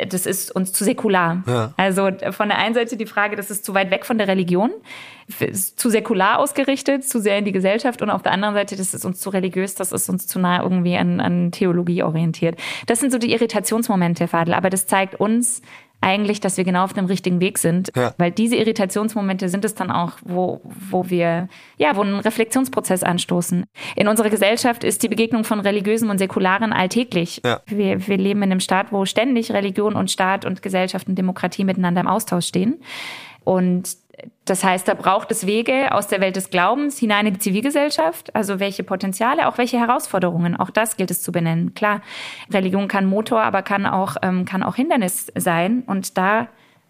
Das ist uns zu säkular. Ja. Also von der einen Seite die Frage, das ist zu weit weg von der Religion, zu säkular ausgerichtet, zu sehr in die Gesellschaft und auf der anderen Seite, das ist uns zu religiös, das ist uns zu nah irgendwie an, an Theologie orientiert. Das sind so die Irritationsmomente, Fadel, aber das zeigt uns, eigentlich, dass wir genau auf dem richtigen Weg sind. Ja. Weil diese Irritationsmomente sind es dann auch, wo, wo wir, ja, wo einen Reflexionsprozess anstoßen. In unserer Gesellschaft ist die Begegnung von Religiösen und Säkularen alltäglich. Ja. Wir, wir leben in einem Staat, wo ständig Religion und Staat und Gesellschaft und Demokratie miteinander im Austausch stehen. Und das heißt, da braucht es Wege aus der Welt des Glaubens hinein in die Zivilgesellschaft. Also welche Potenziale, auch welche Herausforderungen. Auch das gilt es zu benennen. Klar, Religion kann Motor, aber kann auch, ähm, kann auch Hindernis sein. Und da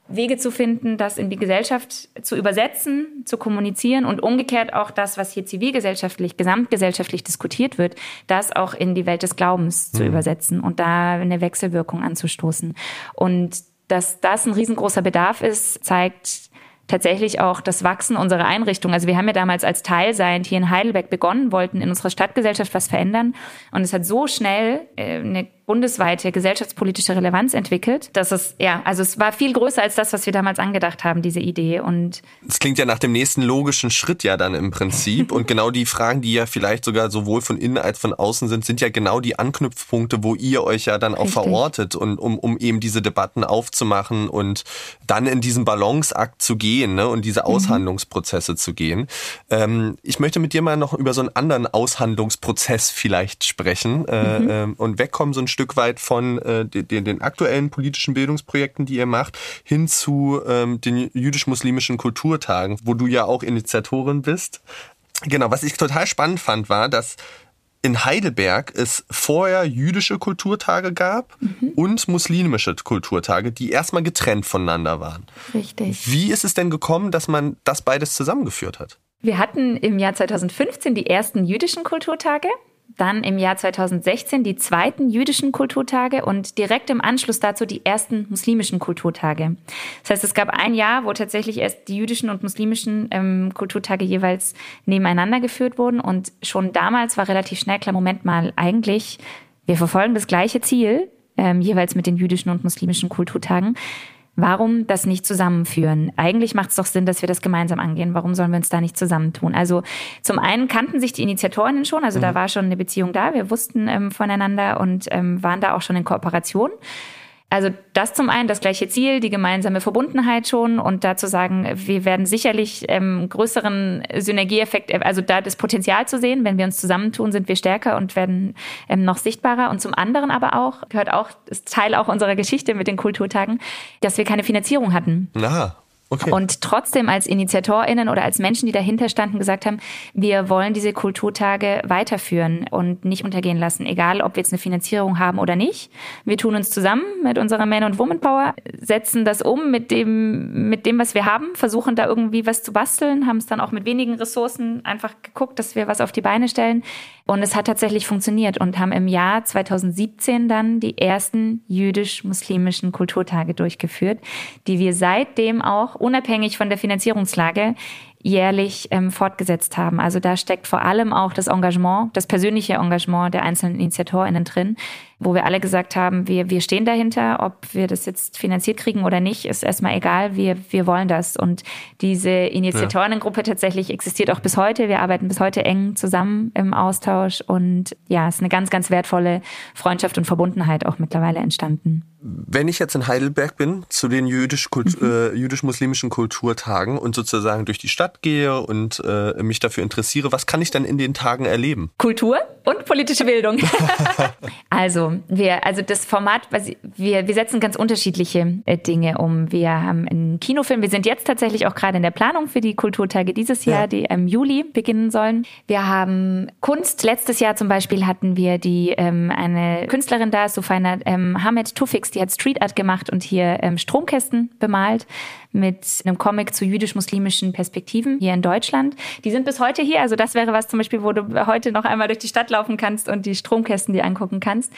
Wege zu finden, das in die Gesellschaft zu übersetzen, zu kommunizieren und umgekehrt auch das, was hier zivilgesellschaftlich, gesamtgesellschaftlich diskutiert wird, das auch in die Welt des Glaubens mhm. zu übersetzen und da eine Wechselwirkung anzustoßen. Und dass das ein riesengroßer Bedarf ist, zeigt tatsächlich auch das Wachsen unserer Einrichtung. Also wir haben ja damals als Teilsein hier in Heidelberg begonnen, wollten in unserer Stadtgesellschaft was verändern. Und es hat so schnell äh, eine bundesweite gesellschaftspolitische Relevanz entwickelt. Das ist, ja, also es war viel größer als das, was wir damals angedacht haben, diese Idee. Und es klingt ja nach dem nächsten logischen Schritt ja dann im Prinzip. und genau die Fragen, die ja vielleicht sogar sowohl von innen als von außen sind, sind ja genau die Anknüpfpunkte, wo ihr euch ja dann auch Richtig. verortet und um, um eben diese Debatten aufzumachen und dann in diesen Balanceakt zu gehen ne, und diese mhm. Aushandlungsprozesse mhm. zu gehen. Ähm, ich möchte mit dir mal noch über so einen anderen Aushandlungsprozess vielleicht sprechen äh, mhm. ähm, und wegkommen so ein Stück weit von äh, den, den aktuellen politischen Bildungsprojekten, die ihr macht, hin zu ähm, den jüdisch-muslimischen Kulturtagen, wo du ja auch Initiatorin bist. Genau, was ich total spannend fand, war, dass in Heidelberg es vorher jüdische Kulturtage gab mhm. und muslimische Kulturtage, die erstmal getrennt voneinander waren. Richtig. Wie ist es denn gekommen, dass man das beides zusammengeführt hat? Wir hatten im Jahr 2015 die ersten jüdischen Kulturtage dann im Jahr 2016 die zweiten jüdischen Kulturtage und direkt im Anschluss dazu die ersten muslimischen Kulturtage. Das heißt, es gab ein Jahr, wo tatsächlich erst die jüdischen und muslimischen ähm, Kulturtage jeweils nebeneinander geführt wurden und schon damals war relativ schnell klar, Moment mal, eigentlich, wir verfolgen das gleiche Ziel, ähm, jeweils mit den jüdischen und muslimischen Kulturtagen. Warum das nicht zusammenführen? Eigentlich macht es doch Sinn, dass wir das gemeinsam angehen. Warum sollen wir uns da nicht zusammentun? Also zum einen kannten sich die Initiatorinnen schon, also mhm. da war schon eine Beziehung da. Wir wussten ähm, voneinander und ähm, waren da auch schon in Kooperation. Also das zum einen, das gleiche Ziel, die gemeinsame Verbundenheit schon und dazu sagen, wir werden sicherlich ähm, größeren Synergieeffekt, also da das Potenzial zu sehen, wenn wir uns zusammentun, sind wir stärker und werden ähm, noch sichtbarer. Und zum anderen aber auch, gehört auch, ist Teil auch unserer Geschichte mit den Kulturtagen, dass wir keine Finanzierung hatten. Na. Okay. Und trotzdem als InitiatorInnen oder als Menschen, die dahinter standen, gesagt haben, wir wollen diese Kulturtage weiterführen und nicht untergehen lassen, egal ob wir jetzt eine Finanzierung haben oder nicht. Wir tun uns zusammen mit unserer Man- und Woman-Power, setzen das um mit dem, mit dem, was wir haben, versuchen da irgendwie was zu basteln, haben es dann auch mit wenigen Ressourcen einfach geguckt, dass wir was auf die Beine stellen. Und es hat tatsächlich funktioniert und haben im Jahr 2017 dann die ersten jüdisch-muslimischen Kulturtage durchgeführt, die wir seitdem auch unabhängig von der Finanzierungslage jährlich ähm, fortgesetzt haben. Also da steckt vor allem auch das Engagement, das persönliche Engagement der einzelnen InitiatorInnen drin, wo wir alle gesagt haben, wir, wir stehen dahinter, ob wir das jetzt finanziert kriegen oder nicht, ist erstmal egal, wir, wir wollen das. Und diese Initiatorinnengruppe tatsächlich existiert auch bis heute. Wir arbeiten bis heute eng zusammen im Austausch und ja, es ist eine ganz, ganz wertvolle Freundschaft und Verbundenheit auch mittlerweile entstanden. Wenn ich jetzt in Heidelberg bin, zu den jüdisch-muslimischen mhm. äh, jüdisch Kulturtagen und sozusagen durch die Stadt gehe und äh, mich dafür interessiere, was kann ich dann in den Tagen erleben? Kultur Und politische Bildung. also, wir, also das Format, wir, wir setzen ganz unterschiedliche äh, Dinge um. Wir haben einen Kinofilm. Wir sind jetzt tatsächlich auch gerade in der Planung für die Kulturtage dieses Jahr, ja. die im Juli beginnen sollen. Wir haben Kunst. Letztes Jahr zum Beispiel hatten wir die ähm, eine Künstlerin da, Sufaina ähm, Hamed Tufix, die hat Street Art gemacht und hier ähm, Stromkästen bemalt mit einem Comic zu jüdisch-muslimischen Perspektiven hier in Deutschland. Die sind bis heute hier. Also das wäre was zum Beispiel, wo du heute noch einmal durch die Stadt laufen kannst und die Stromkästen dir angucken kannst.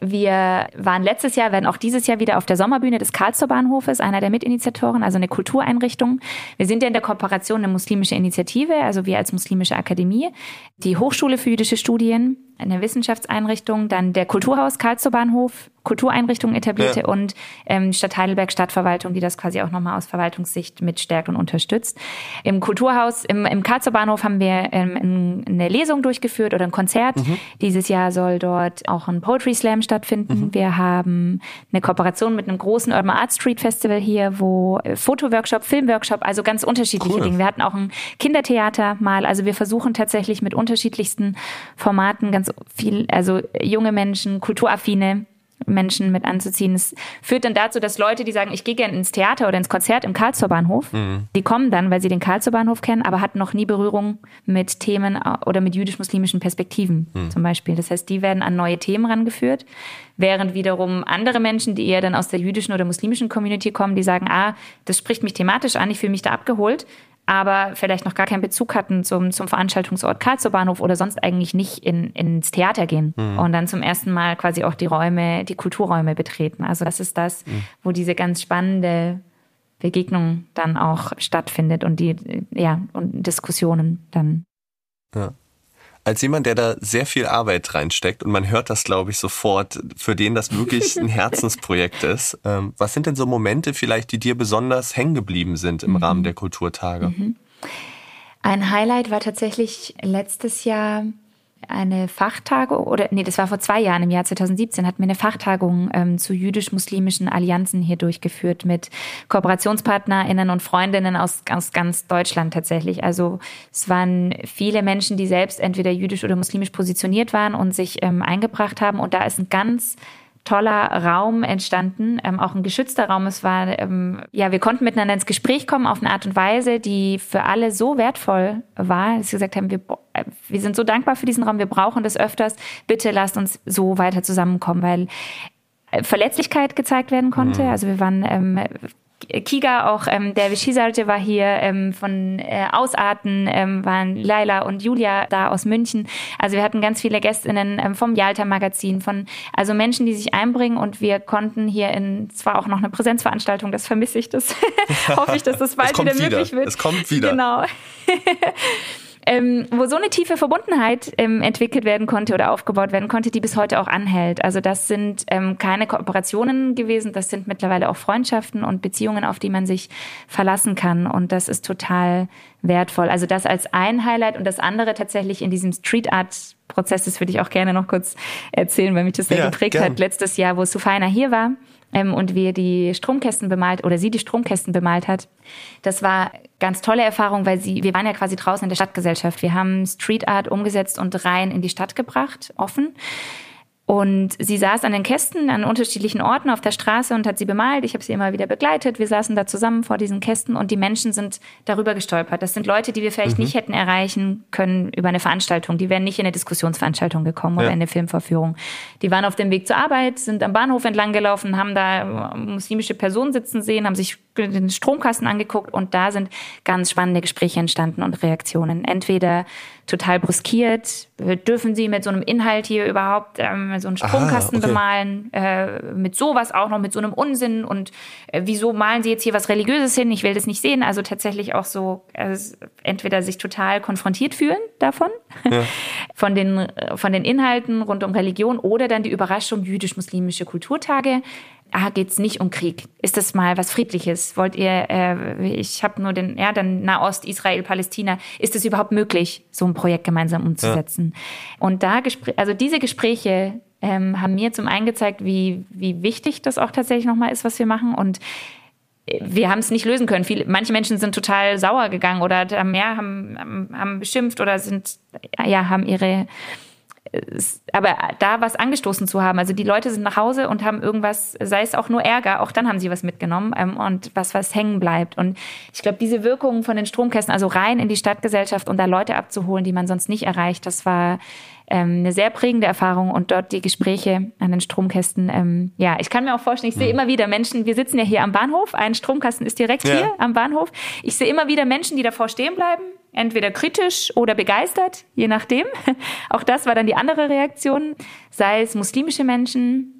Wir waren letztes Jahr, werden auch dieses Jahr wieder auf der Sommerbühne des Karlsruher Bahnhofes, einer der Mitinitiatoren, also eine Kultureinrichtung. Wir sind ja in der Kooperation eine muslimische Initiative, also wir als muslimische Akademie, die Hochschule für jüdische Studien, eine Wissenschaftseinrichtung, dann der Kulturhaus Karlsruher Bahnhof, Kultureinrichtung etablierte ja. und ähm, Stadt Heidelberg Stadtverwaltung, die das quasi auch nochmal aus Verwaltungssicht mitstärkt und unterstützt. Im Kulturhaus, im, im Karlsruher Bahnhof haben wir ähm, eine Lesung durchgeführt oder ein Konzert. Mhm. Dieses Jahr soll dort auch ein Poetry Slam stattfinden. Mhm. Wir haben eine Kooperation mit einem großen Urban Art Street Festival hier, wo äh, Fotoworkshop, Filmworkshop, also ganz unterschiedliche cool. Dinge. Wir hatten auch ein Kindertheater mal. Also wir versuchen tatsächlich mit unterschiedlichsten Formaten ganz viel, also junge Menschen, kulturaffine Menschen mit anzuziehen. Es führt dann dazu, dass Leute, die sagen, ich gehe gerne ins Theater oder ins Konzert im Karlsruher Bahnhof, mhm. die kommen dann, weil sie den Karlsruher Bahnhof kennen, aber hatten noch nie Berührung mit Themen oder mit jüdisch-muslimischen Perspektiven mhm. zum Beispiel. Das heißt, die werden an neue Themen rangeführt, während wiederum andere Menschen, die eher dann aus der jüdischen oder muslimischen Community kommen, die sagen, ah, das spricht mich thematisch an, ich fühle mich da abgeholt, aber vielleicht noch gar keinen Bezug hatten zum, zum Veranstaltungsort Karlsruher Bahnhof oder sonst eigentlich nicht in, ins Theater gehen mhm. und dann zum ersten Mal quasi auch die Räume, die Kulturräume betreten. Also das ist das, mhm. wo diese ganz spannende Begegnung dann auch stattfindet und die, ja, und Diskussionen dann. Ja als jemand, der da sehr viel Arbeit reinsteckt und man hört das, glaube ich, sofort, für den das wirklich ein Herzensprojekt ist. Ähm, was sind denn so Momente vielleicht, die dir besonders hängen geblieben sind im mhm. Rahmen der Kulturtage? Mhm. Ein Highlight war tatsächlich letztes Jahr eine Fachtagung, oder nee, das war vor zwei Jahren, im Jahr 2017, hatten wir eine Fachtagung ähm, zu jüdisch-muslimischen Allianzen hier durchgeführt mit KooperationspartnerInnen und Freundinnen aus, aus ganz Deutschland tatsächlich. Also es waren viele Menschen, die selbst entweder jüdisch oder muslimisch positioniert waren und sich ähm, eingebracht haben. Und da ist ein ganz toller Raum entstanden, ähm, auch ein geschützter Raum. Es war, ähm, ja, wir konnten miteinander ins Gespräch kommen auf eine Art und Weise, die für alle so wertvoll war, dass sie gesagt haben, wir, wir sind so dankbar für diesen Raum, wir brauchen das öfters. Bitte lasst uns so weiter zusammenkommen, weil äh, Verletzlichkeit gezeigt werden konnte. Mhm. Also wir waren ähm, Kiga, auch ähm, der Vishisarje war hier, ähm, von äh, Ausarten ähm, waren Laila und Julia da aus München. Also wir hatten ganz viele GästInnen ähm, vom Yalta-Magazin, von also Menschen, die sich einbringen und wir konnten hier in, zwar auch noch eine Präsenzveranstaltung, das vermisse ich, das hoffe ich, dass das bald wieder möglich wird. Es kommt wieder. Genau. ähm, wo so eine tiefe Verbundenheit ähm, entwickelt werden konnte oder aufgebaut werden konnte, die bis heute auch anhält. Also das sind ähm, keine Kooperationen gewesen, das sind mittlerweile auch Freundschaften und Beziehungen, auf die man sich verlassen kann. Und das ist total wertvoll. Also das als ein Highlight und das andere tatsächlich in diesem Street Art Prozess, das würde ich auch gerne noch kurz erzählen, weil mich das sehr ja, geprägt gern. hat. Letztes Jahr, wo Sufaina hier war, ähm, und wir die Stromkästen bemalt oder sie die Stromkästen bemalt hat. Das war ganz tolle Erfahrung, weil sie, wir waren ja quasi draußen in der Stadtgesellschaft. Wir haben Street Art umgesetzt und rein in die Stadt gebracht, offen. Und sie saß an den Kästen an unterschiedlichen Orten auf der Straße und hat sie bemalt. Ich habe sie immer wieder begleitet. Wir saßen da zusammen vor diesen Kästen und die Menschen sind darüber gestolpert. Das sind Leute, die wir vielleicht mhm. nicht hätten erreichen können über eine Veranstaltung. Die wären nicht in eine Diskussionsveranstaltung gekommen ja. oder in eine Filmvorführung. Die waren auf dem Weg zur Arbeit, sind am Bahnhof entlang gelaufen, haben da muslimische Personen sitzen sehen, haben sich den Stromkasten angeguckt und da sind ganz spannende Gespräche entstanden und Reaktionen. Entweder total bruskiert. Dürfen Sie mit so einem Inhalt hier überhaupt ähm, so einen Stromkasten okay. bemalen? Äh, mit sowas auch noch, mit so einem Unsinn? Und äh, wieso malen Sie jetzt hier was Religiöses hin? Ich will das nicht sehen. Also tatsächlich auch so, also entweder sich total konfrontiert fühlen davon, ja. von, den, von den Inhalten rund um Religion oder dann die Überraschung jüdisch-muslimische Kulturtage ah, geht's nicht um Krieg? Ist das mal was Friedliches? Wollt ihr, äh, ich habe nur den, ja, dann Nahost, Israel, Palästina. Ist es überhaupt möglich, so ein Projekt gemeinsam umzusetzen? Ja. Und da, also diese Gespräche ähm, haben mir zum einen gezeigt, wie, wie wichtig das auch tatsächlich nochmal ist, was wir machen. Und wir haben es nicht lösen können. Viele, manche Menschen sind total sauer gegangen oder haben, ja, haben, haben beschimpft oder sind, ja, haben ihre aber da was angestoßen zu haben. Also die Leute sind nach Hause und haben irgendwas, sei es auch nur Ärger, auch dann haben sie was mitgenommen ähm, und was, was hängen bleibt. Und ich glaube, diese Wirkung von den Stromkästen, also rein in die Stadtgesellschaft und da Leute abzuholen, die man sonst nicht erreicht, das war ähm, eine sehr prägende Erfahrung und dort die Gespräche an den Stromkästen. Ähm, ja, ich kann mir auch vorstellen, ich sehe mhm. immer wieder Menschen, wir sitzen ja hier am Bahnhof, ein Stromkasten ist direkt ja. hier am Bahnhof. Ich sehe immer wieder Menschen, die davor stehen bleiben, entweder kritisch oder begeistert, je nachdem. Auch das war dann die andere Reaktion, sei es muslimische Menschen,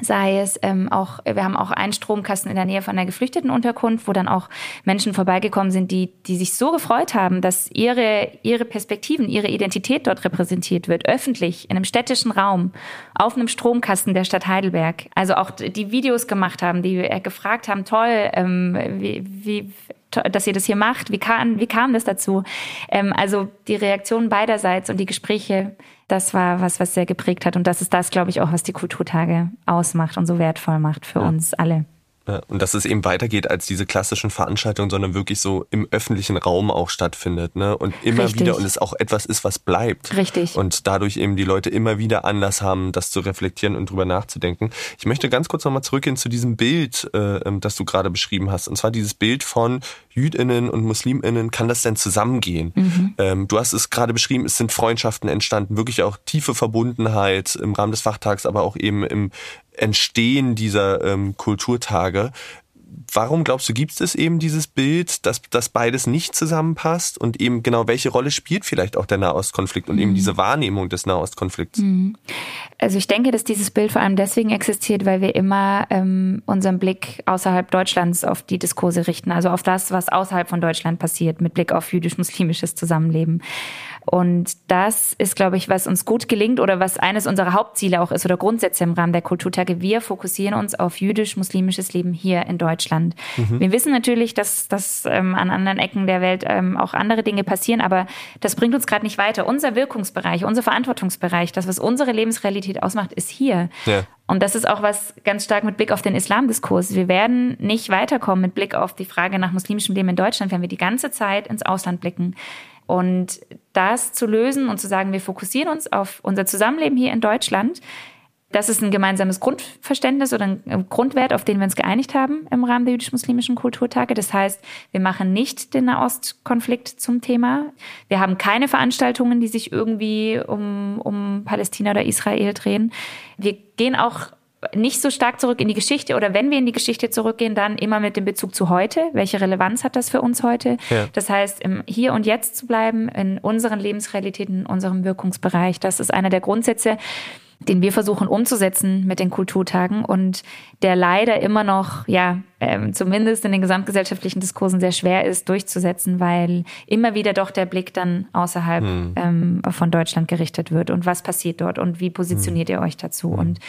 sei es ähm, auch, wir haben auch einen Stromkasten in der Nähe von einer Geflüchtetenunterkunft, wo dann auch Menschen vorbeigekommen sind, die, die sich so gefreut haben, dass ihre, ihre Perspektiven, ihre Identität dort repräsentiert wird, öffentlich, in einem städtischen Raum, auf einem Stromkasten der Stadt Heidelberg. Also auch die Videos gemacht haben, die gefragt haben, toll, ähm, wie, wie, dass ihr das hier macht, wie kam, wie kam das dazu? Ähm, also die Reaktionen beiderseits und die Gespräche, das war was, was sehr geprägt hat. Und das ist das, glaube ich, auch, was die Kulturtage ausmacht und so wertvoll macht für ja. uns alle. Und dass es eben weitergeht als diese klassischen Veranstaltungen, sondern wirklich so im öffentlichen Raum auch stattfindet, ne? Und immer Richtig. wieder und es auch etwas ist, was bleibt. Richtig. Und dadurch eben die Leute immer wieder Anlass haben, das zu reflektieren und drüber nachzudenken. Ich möchte ganz kurz nochmal zurückgehen zu diesem Bild, äh, ähm, das du gerade beschrieben hast. Und zwar dieses Bild von Jüdinnen und Musliminnen, kann das denn zusammengehen? Mhm. Ähm, du hast es gerade beschrieben, es sind Freundschaften entstanden, wirklich auch tiefe Verbundenheit im Rahmen des Fachtags, aber auch eben im Entstehen dieser ähm, Kulturtage. Warum glaubst du, gibt es eben dieses Bild, dass, dass beides nicht zusammenpasst und eben genau welche Rolle spielt vielleicht auch der Nahostkonflikt und mhm. eben diese Wahrnehmung des Nahostkonflikts? Mhm. Also ich denke, dass dieses Bild vor allem deswegen existiert, weil wir immer ähm, unseren Blick außerhalb Deutschlands auf die Diskurse richten, also auf das, was außerhalb von Deutschland passiert, mit Blick auf jüdisch-muslimisches Zusammenleben. Und das ist, glaube ich, was uns gut gelingt oder was eines unserer Hauptziele auch ist oder Grundsätze im Rahmen der Kulturtage. Wir fokussieren uns auf jüdisch-muslimisches Leben hier in Deutschland. Mhm. Wir wissen natürlich, dass, dass ähm, an anderen Ecken der Welt ähm, auch andere Dinge passieren, aber das bringt uns gerade nicht weiter. Unser Wirkungsbereich, unser Verantwortungsbereich, das, was unsere Lebensrealität ausmacht, ist hier. Ja. Und das ist auch was ganz stark mit Blick auf den Islamdiskurs. Wir werden nicht weiterkommen mit Blick auf die Frage nach muslimischem Leben in Deutschland, wenn wir die ganze Zeit ins Ausland blicken. Und das zu lösen und zu sagen, wir fokussieren uns auf unser Zusammenleben hier in Deutschland, das ist ein gemeinsames Grundverständnis oder ein Grundwert, auf den wir uns geeinigt haben im Rahmen der jüdisch-muslimischen Kulturtage. Das heißt, wir machen nicht den Nahostkonflikt zum Thema. Wir haben keine Veranstaltungen, die sich irgendwie um, um Palästina oder Israel drehen. Wir gehen auch nicht so stark zurück in die Geschichte oder wenn wir in die Geschichte zurückgehen, dann immer mit dem Bezug zu heute. Welche Relevanz hat das für uns heute? Ja. Das heißt, im Hier und Jetzt zu bleiben, in unseren Lebensrealitäten, in unserem Wirkungsbereich, das ist einer der Grundsätze, den wir versuchen umzusetzen mit den Kulturtagen und der leider immer noch, ja, ähm, zumindest in den gesamtgesellschaftlichen Diskursen sehr schwer ist durchzusetzen, weil immer wieder doch der Blick dann außerhalb hm. ähm, von Deutschland gerichtet wird und was passiert dort und wie positioniert hm. ihr euch dazu hm. und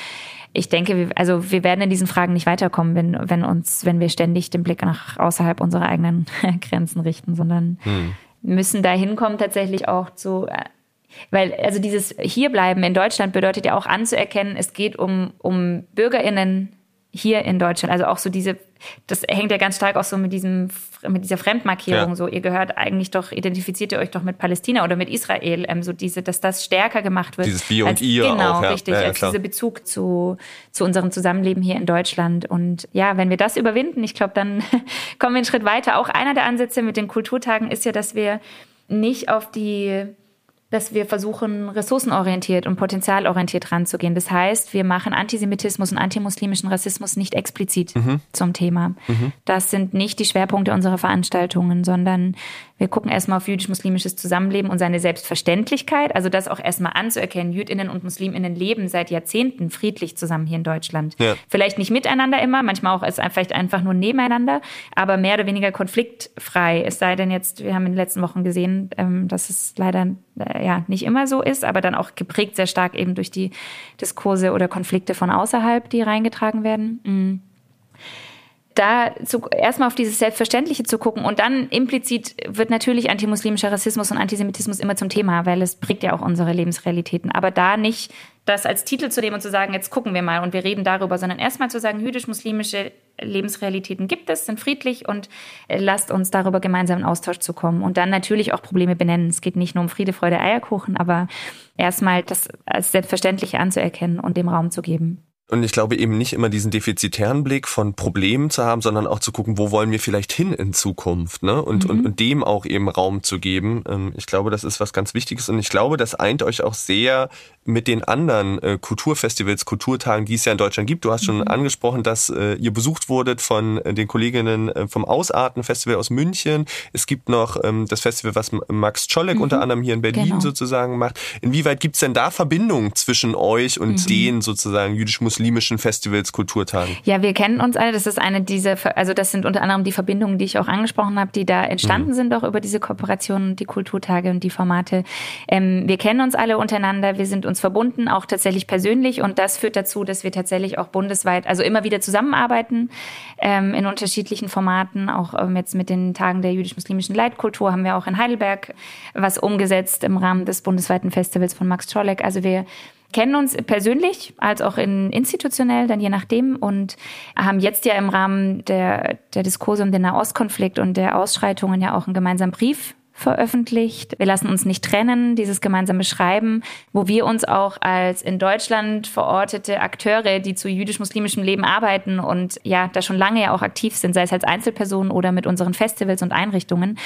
ich denke, wir, also wir werden in diesen Fragen nicht weiterkommen, wenn, wenn uns, wenn wir ständig den Blick nach außerhalb unserer eigenen Grenzen richten, sondern hm. müssen da hinkommen tatsächlich auch zu äh, weil, also dieses Hierbleiben in Deutschland bedeutet ja auch anzuerkennen, es geht um, um BürgerInnen hier in Deutschland. Also auch so diese, das hängt ja ganz stark auch so mit diesem, mit dieser Fremdmarkierung. Ja. So, ihr gehört eigentlich doch, identifiziert ihr euch doch mit Palästina oder mit Israel. Ähm, so diese, dass das stärker gemacht wird. Dieses Wir und als, ihr Genau, auch, ja. richtig. Ja, als dieser Bezug zu, zu unserem Zusammenleben hier in Deutschland. Und ja, wenn wir das überwinden, ich glaube, dann kommen wir einen Schritt weiter. Auch einer der Ansätze mit den Kulturtagen ist ja, dass wir nicht auf die dass wir versuchen, ressourcenorientiert und potenzialorientiert ranzugehen. Das heißt, wir machen Antisemitismus und antimuslimischen Rassismus nicht explizit mhm. zum Thema. Mhm. Das sind nicht die Schwerpunkte unserer Veranstaltungen, sondern wir gucken erstmal auf jüdisch-muslimisches Zusammenleben und seine Selbstverständlichkeit, also das auch erstmal anzuerkennen. Jüdinnen und Musliminnen leben seit Jahrzehnten friedlich zusammen hier in Deutschland. Ja. Vielleicht nicht miteinander immer, manchmal auch als vielleicht einfach nur nebeneinander, aber mehr oder weniger konfliktfrei. Es sei denn jetzt, wir haben in den letzten Wochen gesehen, ähm, dass es leider äh, ja nicht immer so ist, aber dann auch geprägt sehr stark eben durch die Diskurse oder Konflikte von außerhalb, die reingetragen werden. Mhm da erstmal auf dieses Selbstverständliche zu gucken und dann implizit wird natürlich antimuslimischer Rassismus und Antisemitismus immer zum Thema, weil es prägt ja auch unsere Lebensrealitäten. Aber da nicht das als Titel zu nehmen und zu sagen, jetzt gucken wir mal und wir reden darüber, sondern erstmal zu sagen, jüdisch-muslimische Lebensrealitäten gibt es, sind friedlich und äh, lasst uns darüber gemeinsam in Austausch zu kommen und dann natürlich auch Probleme benennen. Es geht nicht nur um Friede, Freude, Eierkuchen, aber erstmal das als selbstverständlich anzuerkennen und dem Raum zu geben. Und ich glaube eben nicht immer diesen defizitären Blick von Problemen zu haben, sondern auch zu gucken, wo wollen wir vielleicht hin in Zukunft, ne? Und, mhm. und, und dem auch eben Raum zu geben. Ähm, ich glaube, das ist was ganz Wichtiges und ich glaube, das eint euch auch sehr mit den anderen äh, Kulturfestivals, Kulturtagen, die es ja in Deutschland gibt. Du hast schon mhm. angesprochen, dass äh, ihr besucht wurdet von äh, den Kolleginnen vom Ausarten-Festival aus München. Es gibt noch ähm, das Festival, was Max Czolek mhm. unter anderem hier in Berlin genau. sozusagen macht. Inwieweit gibt es denn da Verbindungen zwischen euch und mhm. den sozusagen jüdisch-muslimischen Festivals, Kulturtagen? Ja, wir kennen uns alle. Das ist eine dieser, also das sind unter anderem die Verbindungen, die ich auch angesprochen habe, die da entstanden mhm. sind, auch über diese Kooperationen, die Kulturtage und die Formate. Ähm, wir kennen uns alle untereinander. Wir sind uns uns verbunden, auch tatsächlich persönlich. Und das führt dazu, dass wir tatsächlich auch bundesweit, also immer wieder zusammenarbeiten ähm, in unterschiedlichen Formaten. Auch ähm, jetzt mit den Tagen der jüdisch-muslimischen Leitkultur haben wir auch in Heidelberg was umgesetzt im Rahmen des bundesweiten Festivals von Max Czolek. Also wir kennen uns persönlich als auch in institutionell, dann je nachdem und haben jetzt ja im Rahmen der, der Diskurse um den Nahostkonflikt und der Ausschreitungen ja auch einen gemeinsamen Brief veröffentlicht. Wir lassen uns nicht trennen, dieses gemeinsame Schreiben, wo wir uns auch als in Deutschland verortete Akteure, die zu jüdisch-muslimischem Leben arbeiten und ja, da schon lange ja auch aktiv sind, sei es als Einzelpersonen oder mit unseren Festivals und Einrichtungen,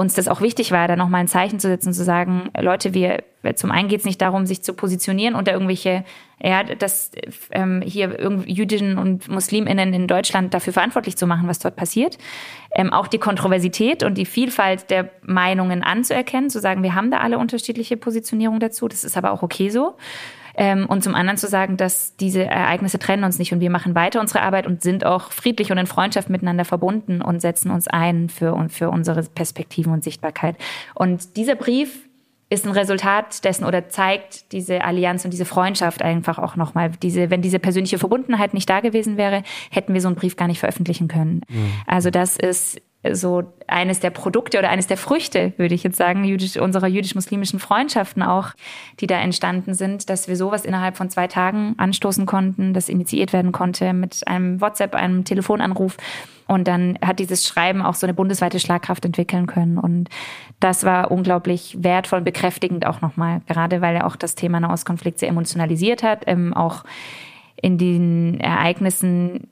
uns das auch wichtig war, da nochmal ein Zeichen zu setzen, zu sagen, Leute, wir, zum einen geht es nicht darum, sich zu positionieren unter irgendwelche, ja, dass ähm, hier Jüdinnen und MuslimInnen in Deutschland dafür verantwortlich zu machen, was dort passiert. Ähm, auch die Kontroversität und die Vielfalt der Meinungen anzuerkennen, zu sagen, wir haben da alle unterschiedliche Positionierungen dazu, das ist aber auch okay so. Ähm, und zum anderen zu sagen, dass diese Ereignisse trennen uns nicht und wir machen weiter unsere Arbeit und sind auch friedlich und in Freundschaft miteinander verbunden und setzen uns ein für, für unsere Perspektiven und Sichtbarkeit. Und dieser Brief ist ein Resultat dessen oder zeigt diese Allianz und diese Freundschaft einfach auch nochmal. Diese, wenn diese persönliche Verbundenheit nicht da gewesen wäre, hätten wir so einen Brief gar nicht veröffentlichen können. Mhm. Also das ist so eines der Produkte oder eines der Früchte, würde ich jetzt sagen, jüdisch, unserer jüdisch-muslimischen Freundschaften auch, die da entstanden sind, dass wir sowas innerhalb von zwei Tagen anstoßen konnten, das initiiert werden konnte mit einem WhatsApp, einem Telefonanruf. Und dann hat dieses Schreiben auch so eine bundesweite Schlagkraft entwickeln können. Und das war unglaublich wertvoll und bekräftigend auch nochmal, gerade weil er auch das Thema Nahostkonflikt sehr emotionalisiert hat, ähm, auch in den Ereignissen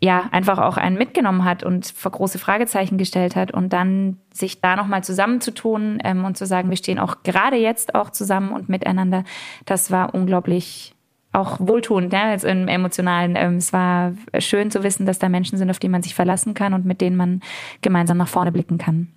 ja einfach auch einen mitgenommen hat und vor große Fragezeichen gestellt hat und dann sich da nochmal zusammenzutun ähm, und zu sagen, wir stehen auch gerade jetzt auch zusammen und miteinander, das war unglaublich auch wohltuend, ja, jetzt im emotionalen. Ähm, es war schön zu wissen, dass da Menschen sind, auf die man sich verlassen kann und mit denen man gemeinsam nach vorne blicken kann.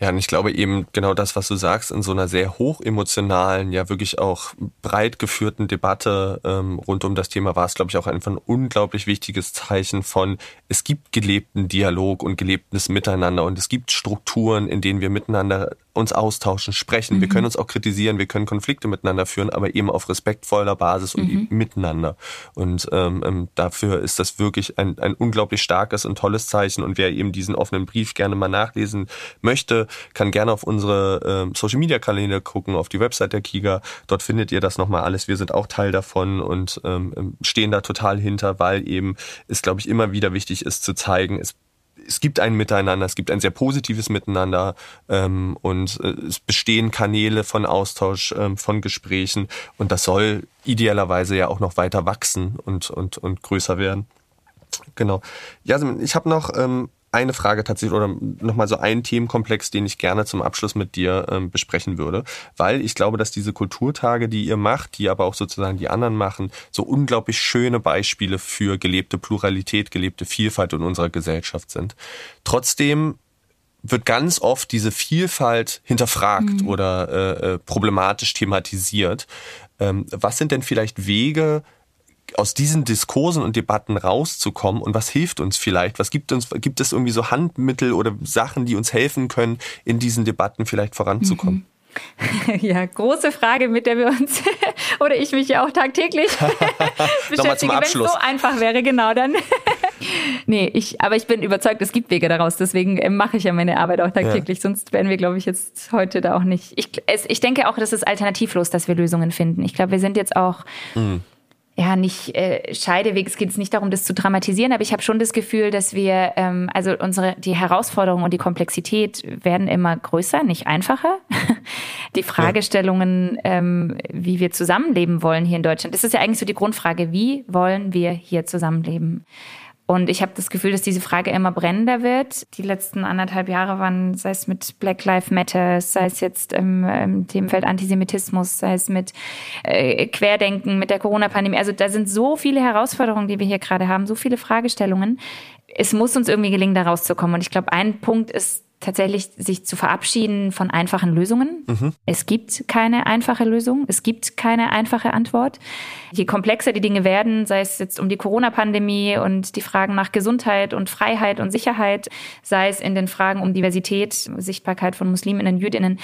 Ja, und ich glaube eben genau das, was du sagst, in so einer sehr hochemotionalen, ja wirklich auch breit geführten Debatte ähm, rund um das Thema war es, glaube ich, auch einfach ein unglaublich wichtiges Zeichen von, es gibt gelebten Dialog und gelebtes Miteinander und es gibt Strukturen, in denen wir miteinander uns austauschen, sprechen. Mhm. Wir können uns auch kritisieren, wir können Konflikte miteinander führen, aber eben auf respektvoller Basis und mhm. miteinander. Und ähm, ähm, dafür ist das wirklich ein, ein unglaublich starkes und tolles Zeichen. Und wer eben diesen offenen Brief gerne mal nachlesen möchte, kann gerne auf unsere ähm, Social Media Kanäle gucken, auf die Website der Kiga. Dort findet ihr das nochmal alles. Wir sind auch Teil davon und ähm, ähm, stehen da total hinter, weil eben es, glaube ich, immer wieder wichtig ist zu zeigen, es es gibt ein Miteinander, es gibt ein sehr positives Miteinander ähm, und äh, es bestehen Kanäle von Austausch, ähm, von Gesprächen und das soll idealerweise ja auch noch weiter wachsen und, und, und größer werden. Genau. Ja, ich habe noch ähm, eine Frage tatsächlich oder nochmal so einen Themenkomplex, den ich gerne zum Abschluss mit dir ähm, besprechen würde, weil ich glaube, dass diese Kulturtage, die ihr macht, die aber auch sozusagen die anderen machen, so unglaublich schöne Beispiele für gelebte Pluralität, gelebte Vielfalt in unserer Gesellschaft sind. Trotzdem wird ganz oft diese Vielfalt hinterfragt mhm. oder äh, äh problematisch thematisiert. Ähm, was sind denn vielleicht Wege, aus diesen Diskursen und Debatten rauszukommen und was hilft uns vielleicht? Was gibt uns, gibt es irgendwie so Handmittel oder Sachen, die uns helfen können, in diesen Debatten vielleicht voranzukommen? Mhm. Ja, große Frage, mit der wir uns oder ich mich ja auch tagtäglich beschäftige. Wenn es so einfach wäre, genau dann. nee, ich, aber ich bin überzeugt, es gibt Wege daraus. Deswegen äh, mache ich ja meine Arbeit auch tagtäglich. Ja. Sonst wären wir, glaube ich, jetzt heute da auch nicht. Ich, es, ich denke auch, das ist alternativlos, dass wir Lösungen finden. Ich glaube, wir sind jetzt auch. Mhm ja nicht äh, Scheideweg. Es geht nicht darum, das zu dramatisieren, aber ich habe schon das Gefühl, dass wir ähm, also unsere die Herausforderungen und die Komplexität werden immer größer, nicht einfacher. die Fragestellungen, ähm, wie wir zusammenleben wollen hier in Deutschland, das ist ja eigentlich so die Grundfrage: Wie wollen wir hier zusammenleben? Und ich habe das Gefühl, dass diese Frage immer brennender wird. Die letzten anderthalb Jahre waren, sei es mit Black Lives Matter, sei es jetzt im, im Themenfeld Antisemitismus, sei es mit äh, Querdenken, mit der Corona-Pandemie. Also da sind so viele Herausforderungen, die wir hier gerade haben, so viele Fragestellungen. Es muss uns irgendwie gelingen, da rauszukommen. Und ich glaube, ein Punkt ist tatsächlich sich zu verabschieden von einfachen Lösungen. Mhm. Es gibt keine einfache Lösung, es gibt keine einfache Antwort. Je komplexer die Dinge werden, sei es jetzt um die Corona-Pandemie und die Fragen nach Gesundheit und Freiheit und Sicherheit, sei es in den Fragen um Diversität, Sichtbarkeit von Musliminnen, Jüdinnen,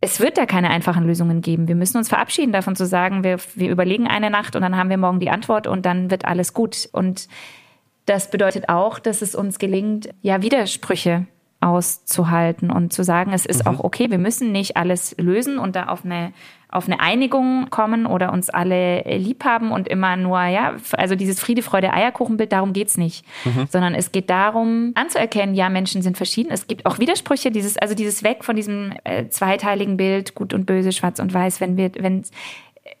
es wird da keine einfachen Lösungen geben. Wir müssen uns verabschieden davon zu sagen, wir, wir überlegen eine Nacht und dann haben wir morgen die Antwort und dann wird alles gut. Und das bedeutet auch, dass es uns gelingt, ja, Widersprüche auszuhalten und zu sagen, es ist mhm. auch okay, wir müssen nicht alles lösen und da auf eine auf eine Einigung kommen oder uns alle lieb haben und immer nur, ja, also dieses Friede, Freude, Eierkuchenbild, darum geht's nicht. Mhm. Sondern es geht darum, anzuerkennen, ja, Menschen sind verschieden. Es gibt auch Widersprüche, dieses, also dieses Weg von diesem äh, zweiteiligen Bild, gut und böse, schwarz und weiß, wenn wir, wenn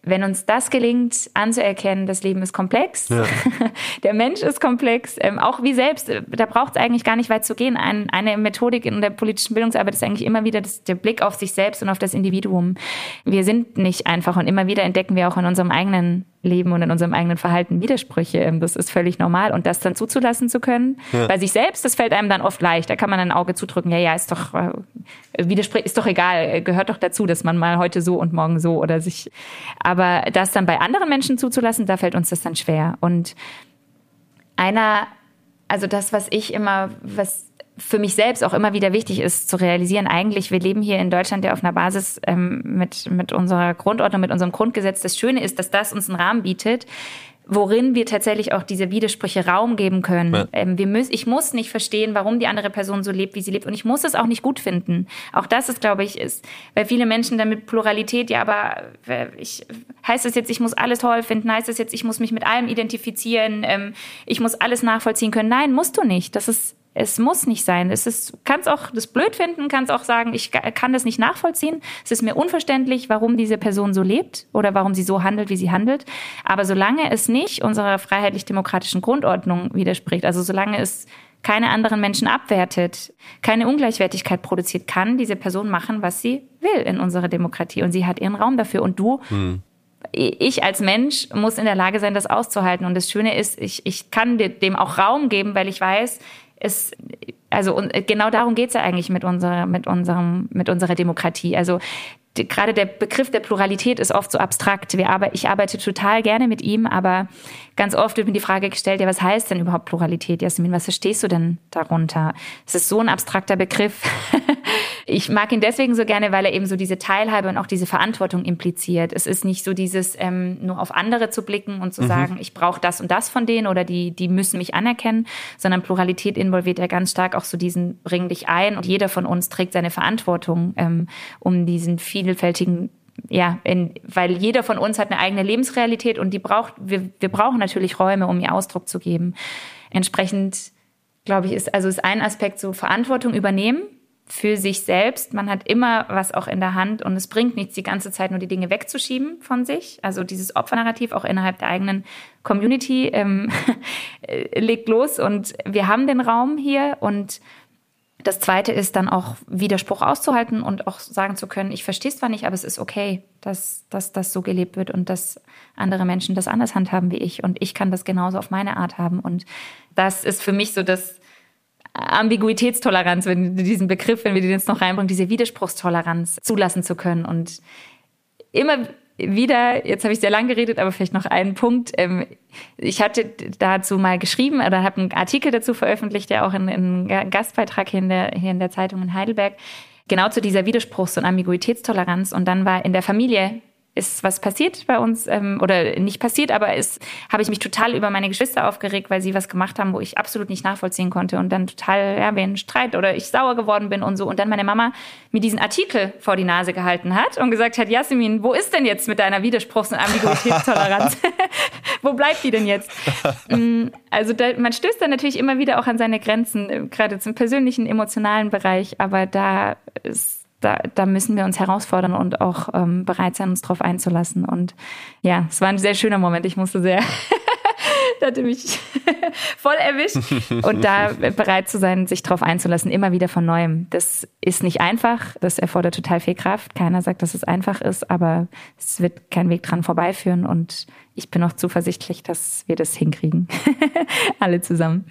wenn uns das gelingt, anzuerkennen, das Leben ist komplex, ja. der Mensch ist komplex, ähm, auch wie selbst, äh, da braucht es eigentlich gar nicht weit zu gehen. Ein, eine Methodik in der politischen Bildungsarbeit ist eigentlich immer wieder das, der Blick auf sich selbst und auf das Individuum. Wir sind nicht einfach und immer wieder entdecken wir auch in unserem eigenen Leben und in unserem eigenen Verhalten Widersprüche. Ähm, das ist völlig normal. Und das dann zuzulassen zu können, ja. bei sich selbst, das fällt einem dann oft leicht. Da kann man ein Auge zudrücken, ja, ja, ist doch, äh, Widersprüche, ist doch egal, äh, gehört doch dazu, dass man mal heute so und morgen so oder sich, aber das dann bei anderen Menschen zuzulassen, da fällt uns das dann schwer. Und einer, also das, was ich immer, was für mich selbst auch immer wieder wichtig ist zu realisieren, eigentlich, wir leben hier in Deutschland ja auf einer Basis ähm, mit, mit unserer Grundordnung, mit unserem Grundgesetz. Das Schöne ist, dass das uns einen Rahmen bietet, worin wir tatsächlich auch diese Widersprüche Raum geben können. Ja. Ähm, wir müssen, ich muss nicht verstehen, warum die andere Person so lebt, wie sie lebt. Und ich muss es auch nicht gut finden. Auch das ist, glaube ich, ist, weil viele Menschen damit Pluralität, ja, aber äh, ich, heißt das jetzt, ich muss alles toll finden? Heißt das jetzt, ich muss mich mit allem identifizieren? Ähm, ich muss alles nachvollziehen können? Nein, musst du nicht. Das ist es muss nicht sein. Es ist, kannst auch das blöd finden, kannst auch sagen, ich kann das nicht nachvollziehen. Es ist mir unverständlich, warum diese Person so lebt oder warum sie so handelt, wie sie handelt. Aber solange es nicht unserer freiheitlich-demokratischen Grundordnung widerspricht, also solange es keine anderen Menschen abwertet, keine Ungleichwertigkeit produziert, kann diese Person machen, was sie will in unserer Demokratie. Und sie hat ihren Raum dafür. Und du hm ich als Mensch muss in der Lage sein, das auszuhalten. Und das Schöne ist, ich, ich kann dem auch Raum geben, weil ich weiß, es, also und genau darum geht es ja eigentlich mit unserer, mit unserem, mit unserer Demokratie. Also die, gerade der Begriff der Pluralität ist oft so abstrakt. Wir ich arbeite total gerne mit ihm, aber ganz oft wird mir die Frage gestellt, ja, was heißt denn überhaupt Pluralität? Jasmin, was verstehst du denn darunter? Es ist so ein abstrakter Begriff. ich mag ihn deswegen so gerne, weil er eben so diese Teilhabe und auch diese Verantwortung impliziert. Es ist nicht so dieses ähm, nur auf andere zu blicken und zu mhm. sagen, ich brauche das und das von denen oder die, die müssen mich anerkennen, sondern Pluralität involviert ja ganz stark auch so diesen bring dich ein und jeder von uns trägt seine Verantwortung, ähm, um diesen vielfältigen ja, in, weil jeder von uns hat eine eigene Lebensrealität und die braucht, wir, wir brauchen natürlich Räume, um ihr Ausdruck zu geben. Entsprechend, glaube ich, ist, also ist ein Aspekt so Verantwortung übernehmen für sich selbst. Man hat immer was auch in der Hand und es bringt nichts, die ganze Zeit nur die Dinge wegzuschieben von sich. Also dieses Opfernarrativ auch innerhalb der eigenen Community ähm, legt los und wir haben den Raum hier und das zweite ist dann auch Widerspruch auszuhalten und auch sagen zu können, ich verstehe es zwar nicht, aber es ist okay, dass, dass das so gelebt wird und dass andere Menschen das anders handhaben wie ich und ich kann das genauso auf meine Art haben. Und das ist für mich so das Ambiguitätstoleranz, wenn diesen Begriff, wenn wir den jetzt noch reinbringen, diese Widerspruchstoleranz zulassen zu können und immer wieder, jetzt habe ich sehr lang geredet, aber vielleicht noch einen Punkt. Ähm, ich hatte dazu mal geschrieben oder habe einen Artikel dazu veröffentlicht, der auch in, in einem Gastbeitrag hier in, der, hier in der Zeitung in Heidelberg, genau zu dieser Widerspruchs- und Ambiguitätstoleranz. Und dann war in der Familie ist was passiert bei uns ähm, oder nicht passiert, aber es habe ich mich total über meine Geschwister aufgeregt, weil sie was gemacht haben, wo ich absolut nicht nachvollziehen konnte und dann total ja wie ein Streit oder ich sauer geworden bin und so und dann meine Mama mir diesen Artikel vor die Nase gehalten hat und gesagt hat, Jasmin, wo ist denn jetzt mit deiner Widerspruchs- und Ambiguitätstoleranz? Wo bleibt die denn jetzt? Mm, also da, man stößt dann natürlich immer wieder auch an seine Grenzen, äh, gerade zum persönlichen, emotionalen Bereich, aber da ist da, da müssen wir uns herausfordern und auch ähm, bereit sein, uns darauf einzulassen. Und ja, es war ein sehr schöner Moment. Ich musste sehr da hatte mich voll erwischt. Und da bereit zu sein, sich darauf einzulassen, immer wieder von neuem. Das ist nicht einfach, das erfordert total viel Kraft. Keiner sagt, dass es einfach ist, aber es wird kein Weg dran vorbeiführen. Und ich bin auch zuversichtlich, dass wir das hinkriegen. Alle zusammen.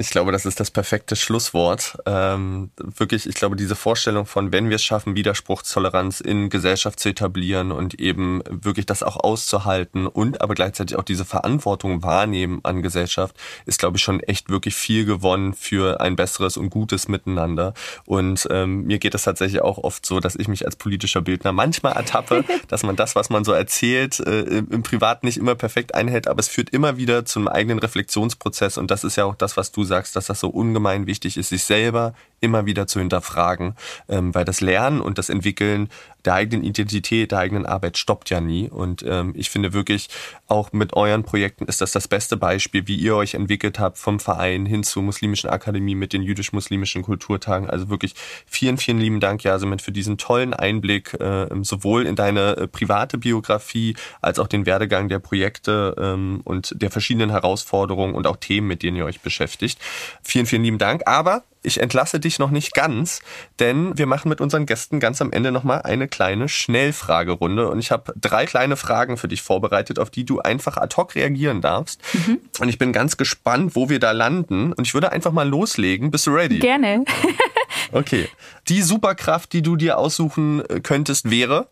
Ich glaube, das ist das perfekte Schlusswort. Ähm, wirklich, ich glaube, diese Vorstellung von, wenn wir es schaffen, Widerspruchstoleranz in Gesellschaft zu etablieren und eben wirklich das auch auszuhalten und aber gleichzeitig auch diese Verantwortung wahrnehmen an Gesellschaft, ist, glaube ich, schon echt wirklich viel gewonnen für ein besseres und gutes Miteinander. Und ähm, mir geht es tatsächlich auch oft so, dass ich mich als politischer Bildner manchmal ertappe, dass man das, was man so erzählt, äh, im Privat nicht immer perfekt einhält, aber es führt immer wieder zum eigenen Reflexionsprozess und das ist ja auch das, was du sagst, dass das so ungemein wichtig ist, sich selber immer wieder zu hinterfragen, ähm, weil das Lernen und das Entwickeln der eigenen Identität, der eigenen Arbeit stoppt ja nie. Und ähm, ich finde wirklich, auch mit euren Projekten ist das das beste Beispiel, wie ihr euch entwickelt habt vom Verein hin zur Muslimischen Akademie mit den jüdisch-muslimischen Kulturtagen. Also wirklich vielen, vielen lieben Dank, Jasmin, für diesen tollen Einblick, äh, sowohl in deine äh, private Biografie als auch den Werdegang der Projekte ähm, und der verschiedenen Herausforderungen und auch Themen, mit denen ihr euch beschäftigt. Vielen, vielen lieben Dank. Aber ich entlasse dich noch nicht ganz, denn wir machen mit unseren Gästen ganz am Ende nochmal eine kleine Schnellfragerunde und ich habe drei kleine Fragen für dich vorbereitet, auf die du einfach ad hoc reagieren darfst. Mhm. Und ich bin ganz gespannt, wo wir da landen und ich würde einfach mal loslegen. Bist du ready? Gerne. okay. Die Superkraft, die du dir aussuchen äh, könntest, wäre?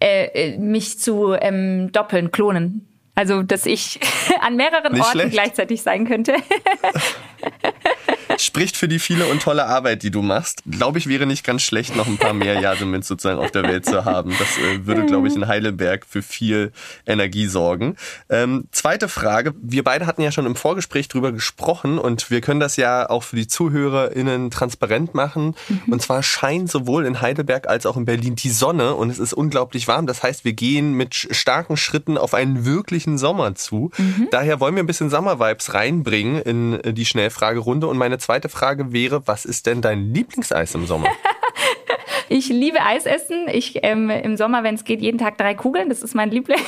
Äh, äh, mich zu ähm, doppeln, klonen. Also, dass ich an mehreren Nicht Orten schlecht. gleichzeitig sein könnte. Spricht für die viele und tolle Arbeit, die du machst. Glaube ich, wäre nicht ganz schlecht, noch ein paar mehr Jasmin sozusagen auf der Welt zu haben. Das äh, würde, glaube ich, in Heidelberg für viel Energie sorgen. Ähm, zweite Frage. Wir beide hatten ja schon im Vorgespräch drüber gesprochen und wir können das ja auch für die ZuhörerInnen transparent machen. Mhm. Und zwar scheint sowohl in Heidelberg als auch in Berlin die Sonne und es ist unglaublich warm. Das heißt, wir gehen mit starken Schritten auf einen wirklichen Sommer zu. Mhm. Daher wollen wir ein bisschen Sommervibes reinbringen in die Schnellfragerunde und meine zweite Frage wäre, was ist denn dein Lieblingseis im Sommer? ich liebe Eis essen. Ich ähm, im Sommer, wenn es geht, jeden Tag drei Kugeln. Das ist mein Liebling.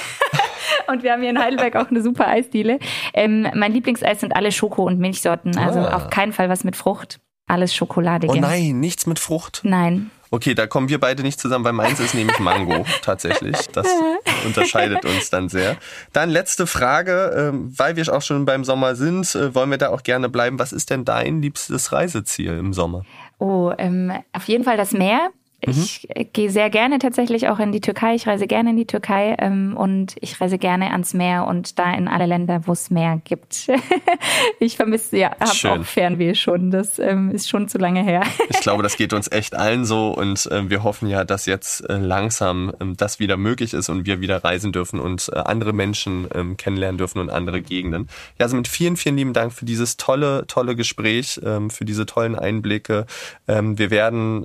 und wir haben hier in Heidelberg auch eine super Eisdiele. Ähm, mein Lieblingseis sind alle Schoko- und Milchsorten. Also ah. auf keinen Fall was mit Frucht. Alles Schokolade. Oh nein, nichts mit Frucht? Nein. Okay, da kommen wir beide nicht zusammen, weil meins ist nämlich Mango tatsächlich. Das unterscheidet uns dann sehr. Dann letzte Frage, ähm, weil wir auch schon beim Sommer sind, äh, wollen wir da auch gerne bleiben. Was ist denn dein liebstes Reiseziel im Sommer? Oh, ähm, auf jeden Fall das Meer. Mhm. Ich mhm. gehe sehr gerne tatsächlich auch in die Türkei. Ich reise gerne in die Türkei ähm, und ich reise gerne ans Meer und da in alle Länder, wo es Meer gibt. ich vermisse, ja, habe auch Fernweh schon. Das ähm, ist schon zu lange her. ich glaube, das geht uns echt allen so und äh, wir hoffen ja, dass jetzt äh, langsam äh, das wieder möglich ist und wir wieder reisen dürfen und äh, andere Menschen ähm, kennenlernen dürfen und andere Gegenden. Ja, also mit vielen, vielen lieben Dank für dieses tolle, tolle Gespräch, ähm, für diese tollen Einblicke. Ähm, wir werden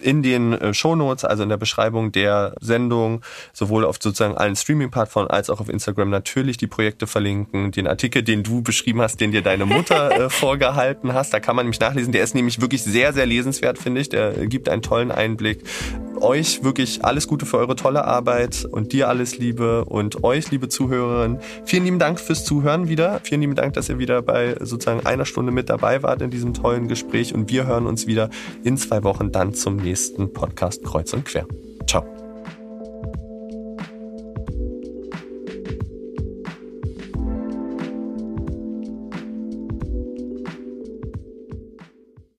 in den äh, Shownotes, also in der Beschreibung der Sendung, sowohl auf sozusagen allen Streaming-Plattformen als auch auf Instagram natürlich die Projekte verlinken. Den Artikel, den du beschrieben hast, den dir deine Mutter äh, vorgehalten hast, da kann man nämlich nachlesen. Der ist nämlich wirklich sehr, sehr lesenswert, finde ich. Der gibt einen tollen Einblick. Euch wirklich alles Gute für eure tolle Arbeit und dir alles Liebe und euch, liebe Zuhörerinnen. Vielen lieben Dank fürs Zuhören wieder. Vielen lieben Dank, dass ihr wieder bei sozusagen einer Stunde mit dabei wart in diesem tollen Gespräch und wir hören uns wieder in zwei Wochen dann zum nächsten nächsten Podcast Kreuz und Quer. Ciao.